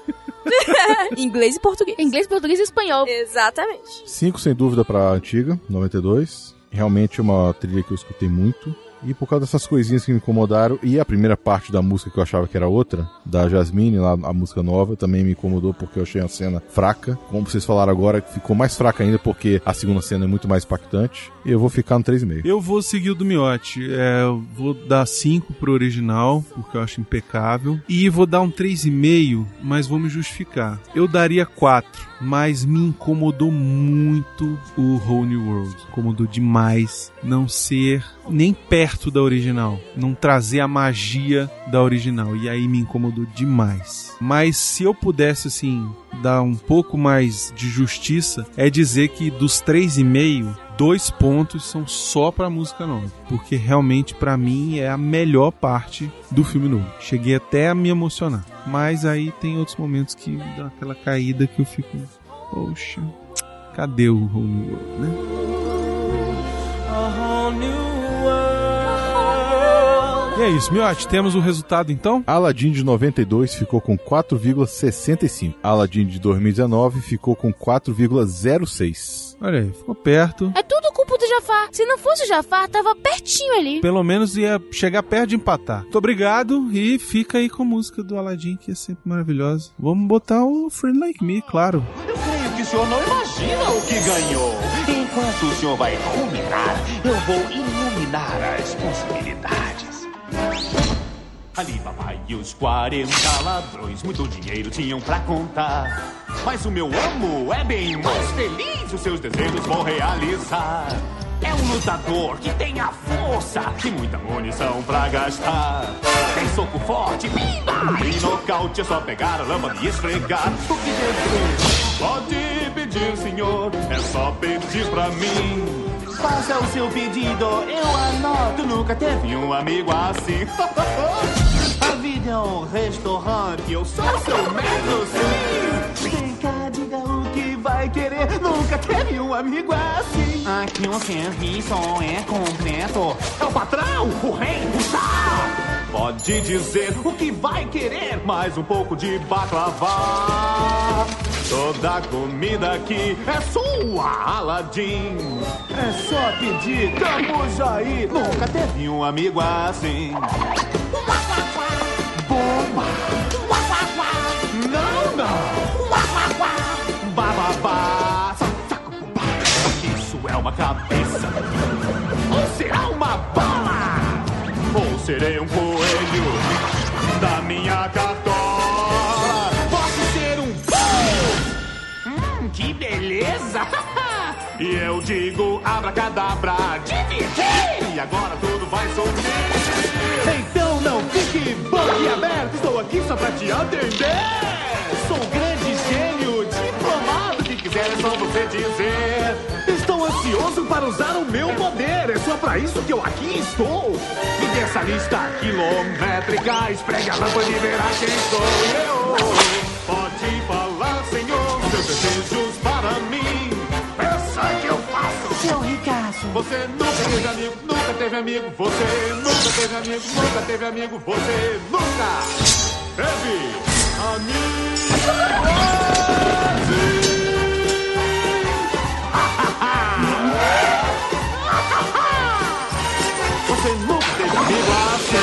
Speaker 3: Inglês e português.
Speaker 5: Inglês, português e espanhol.
Speaker 3: Exatamente.
Speaker 6: 5 sem dúvida pra antiga, 92. Realmente uma trilha que eu escutei muito. E por causa dessas coisinhas que me incomodaram, e a primeira parte da música que eu achava que era outra, da Jasmine, lá a música nova, também me incomodou porque eu achei a cena fraca. Como vocês falaram agora, ficou mais fraca ainda porque a segunda cena é muito mais impactante. E eu vou ficar no 3,5.
Speaker 4: Eu vou seguir o do Miotti. É, vou dar 5 pro original, porque eu acho impecável. E vou dar um 3,5, mas vou me justificar. Eu daria 4 mas me incomodou muito o Whole New World. Incomodou demais não ser nem perto da original, não trazer a magia da original. E aí me incomodou demais. Mas se eu pudesse, assim, dar um pouco mais de justiça, é dizer que dos 3,5, dois pontos são só pra música nova. Porque realmente, pra mim, é a melhor parte do filme novo. Cheguei até a me emocionar. Mas aí tem outros momentos que dá aquela caída que eu fico. Poxa, cadê o World, né? E é isso, Miotti, temos o resultado então?
Speaker 6: Aladdin de 92 ficou com 4,65. Aladdin de 2019 ficou com 4,06.
Speaker 4: Olha aí, ficou perto.
Speaker 5: É tudo culpa do Jafar. Se não fosse o Jafar, tava pertinho ali.
Speaker 4: Pelo menos ia chegar perto de empatar. Muito obrigado e fica aí com a música do Aladdin, que é sempre maravilhosa. Vamos botar o Friend Like Me, claro.
Speaker 14: Eu creio que o senhor não imagina o que ganhou. Enquanto o senhor vai ruminar, eu vou iluminar as possibilidades. Ali papai e os 40 ladrões muito dinheiro tinham pra contar. Mas o meu amo é bem mais feliz, os seus desejos vou realizar. É um lutador que tem a força e muita munição pra gastar. Tem soco forte, pimba! E nocaute é só pegar a lâmpada e esfregar. O que? Pode pedir, senhor, é só pedir pra mim. Faça o seu pedido, eu anoto. Nunca teve um amigo assim. A vida é um restaurante, eu sou seu metro, sim. Vem cá, diga o que vai querer. Nunca teve um amigo assim. Aqui um serviço é completo. É o patrão, o rei, o chá. Pode dizer o que vai querer, mais um pouco de baklava. Toda comida aqui é sua, Aladim. É só pedir, Tamo aí. Nunca teve um amigo assim. Bomba! Não, não! Bababá! Isso é uma cabeça. Serei um coelho da minha cartola. Posso ser um Hum, que beleza! e eu digo abracadabra, divertir! E agora tudo vai sumir. Então não fique boquiaberto, estou aqui só pra te atender. Sou um grande gênio, diplomado, o que quiser é só você dizer. Estou ansioso para usar o meu poder, é só pra isso que eu aqui estou. Me dê essa lista quilométrica, esfregue a lâmpada e verá quem sou eu. Pode falar, Senhor, seus desejos para mim. Pensa que eu faço.
Speaker 12: Seu ricaço.
Speaker 14: Você nunca teve amigo, nunca teve amigo. Você nunca teve amigo, nunca teve amigo. Você nunca teve amigo. Nunca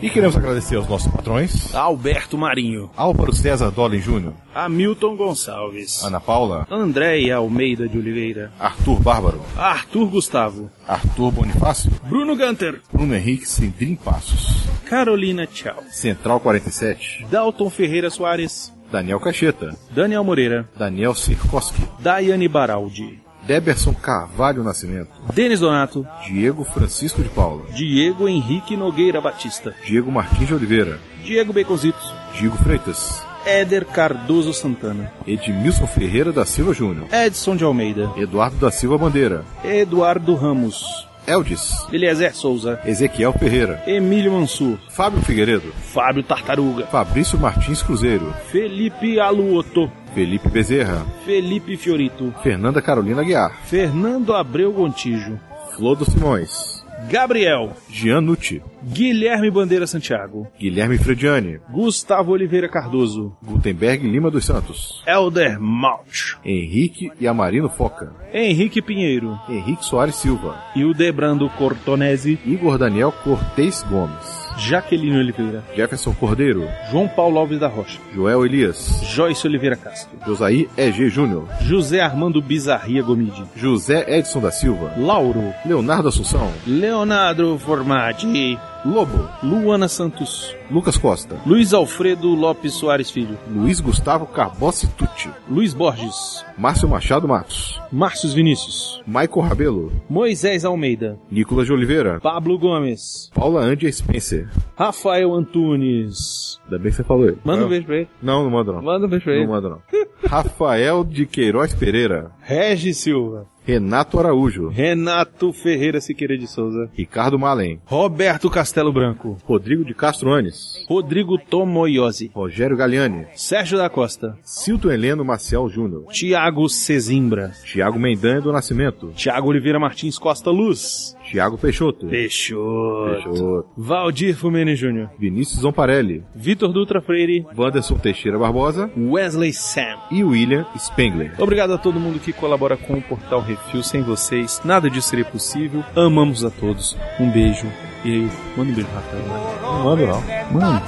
Speaker 6: E queremos agradecer aos nossos patrões:
Speaker 4: Alberto Marinho,
Speaker 6: Álvaro César Dolin Júnior,
Speaker 4: Hamilton Gonçalves,
Speaker 6: Ana Paula,
Speaker 4: André Almeida de Oliveira,
Speaker 6: Arthur Bárbaro,
Speaker 4: Arthur Gustavo,
Speaker 6: Arthur Bonifácio,
Speaker 4: Bruno Gunter,
Speaker 6: Bruno Henrique Cendrim Passos,
Speaker 4: Carolina Tchau,
Speaker 6: Central 47,
Speaker 4: Dalton Ferreira Soares,
Speaker 6: Daniel Cacheta,
Speaker 4: Daniel Moreira,
Speaker 6: Daniel Sirkoski,
Speaker 4: Daiane Baraldi,
Speaker 6: Deberson Carvalho Nascimento,
Speaker 4: Denis Donato,
Speaker 6: Diego Francisco de Paula,
Speaker 4: Diego Henrique Nogueira Batista,
Speaker 6: Diego Martins de Oliveira,
Speaker 4: Diego Beconzitos,
Speaker 6: Diego Freitas,
Speaker 4: Éder Cardoso Santana,
Speaker 6: Edmilson Ferreira da Silva Júnior,
Speaker 4: Edson de Almeida,
Speaker 6: Eduardo da Silva Bandeira,
Speaker 4: Eduardo Ramos,
Speaker 6: Eldis,
Speaker 4: Eliezer Souza,
Speaker 6: Ezequiel Ferreira,
Speaker 4: Emílio Mansur,
Speaker 6: Fábio Figueiredo,
Speaker 4: Fábio Tartaruga,
Speaker 6: Fabrício Martins Cruzeiro,
Speaker 4: Felipe Aluoto,
Speaker 6: Felipe Bezerra,
Speaker 4: Felipe Fiorito,
Speaker 6: Fernanda Carolina Guiar,
Speaker 4: Fernando Abreu Gontijo,
Speaker 6: Flor dos Simões,
Speaker 4: Gabriel,
Speaker 6: Gianucci,
Speaker 4: Guilherme Bandeira Santiago,
Speaker 6: Guilherme Frediani,
Speaker 4: Gustavo Oliveira Cardoso,
Speaker 6: Gutenberg Lima dos Santos,
Speaker 4: Elder Malt,
Speaker 6: Henrique e Amarino Foca,
Speaker 4: Henrique Pinheiro,
Speaker 6: Henrique Soares Silva,
Speaker 4: Hildebrando Cortonese,
Speaker 6: Igor Daniel Cortez Gomes,
Speaker 4: Jaqueline Oliveira,
Speaker 6: Jefferson Cordeiro,
Speaker 4: João Paulo Alves da Rocha,
Speaker 6: Joel Elias,
Speaker 4: Joyce Oliveira Castro,
Speaker 6: Josaí EG Júnior,
Speaker 4: José Armando Bizarria Gomide,
Speaker 6: José Edson da Silva,
Speaker 4: Lauro,
Speaker 6: Leonardo Assunção,
Speaker 4: Leonardo Formati,
Speaker 6: Lobo,
Speaker 4: Luana Santos,
Speaker 6: Lucas Costa,
Speaker 4: Luiz Alfredo Lopes Soares Filho,
Speaker 6: Luiz Gustavo Carbossi Tucci,
Speaker 4: Luiz Borges,
Speaker 6: Márcio Machado Matos,
Speaker 4: Márcios Vinícius,
Speaker 6: Michael Rabelo,
Speaker 4: Moisés Almeida,
Speaker 6: Nicolas de Oliveira,
Speaker 4: Pablo Gomes,
Speaker 6: Paula Andia Spencer.
Speaker 4: Rafael Antunes.
Speaker 6: Ainda bem que você falou ele.
Speaker 4: Manda um beijo pra ele.
Speaker 6: Não, não manda não.
Speaker 4: Manda um beijo pra ele.
Speaker 6: Não manda não. Rafael de Queiroz Pereira,
Speaker 4: Regis Silva.
Speaker 6: Renato Araújo,
Speaker 4: Renato Ferreira Siqueira de Souza.
Speaker 6: Ricardo Malen,
Speaker 4: Roberto Castelo Branco.
Speaker 6: Rodrigo de Castro Anes,
Speaker 4: Rodrigo Tomoyosi.
Speaker 6: Rogério Galiani,
Speaker 4: Sérgio da Costa.
Speaker 6: Silton Heleno Maciel Júnior,
Speaker 4: Tiago Cezimbra.
Speaker 6: Tiago Mendanha do Nascimento,
Speaker 4: Tiago Oliveira Martins Costa Luz.
Speaker 6: Tiago Peixoto,
Speaker 4: Peixoto.
Speaker 6: Peixoto,
Speaker 4: Valdir Fumene Júnior.
Speaker 6: Vinícius Zomparelli,
Speaker 4: Vitor Dutra Freire.
Speaker 6: Wanderson Teixeira Barbosa
Speaker 4: Wesley Sam.
Speaker 6: e William Spengler.
Speaker 4: Obrigado a todo mundo que colabora com o Portal Refil. Sem vocês, nada disso seria possível. Amamos a todos. Um beijo. E aí, manda um beijo, Rafael.
Speaker 6: Não mando não.
Speaker 4: Mano,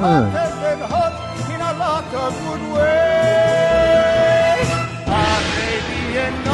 Speaker 4: mano.
Speaker 11: in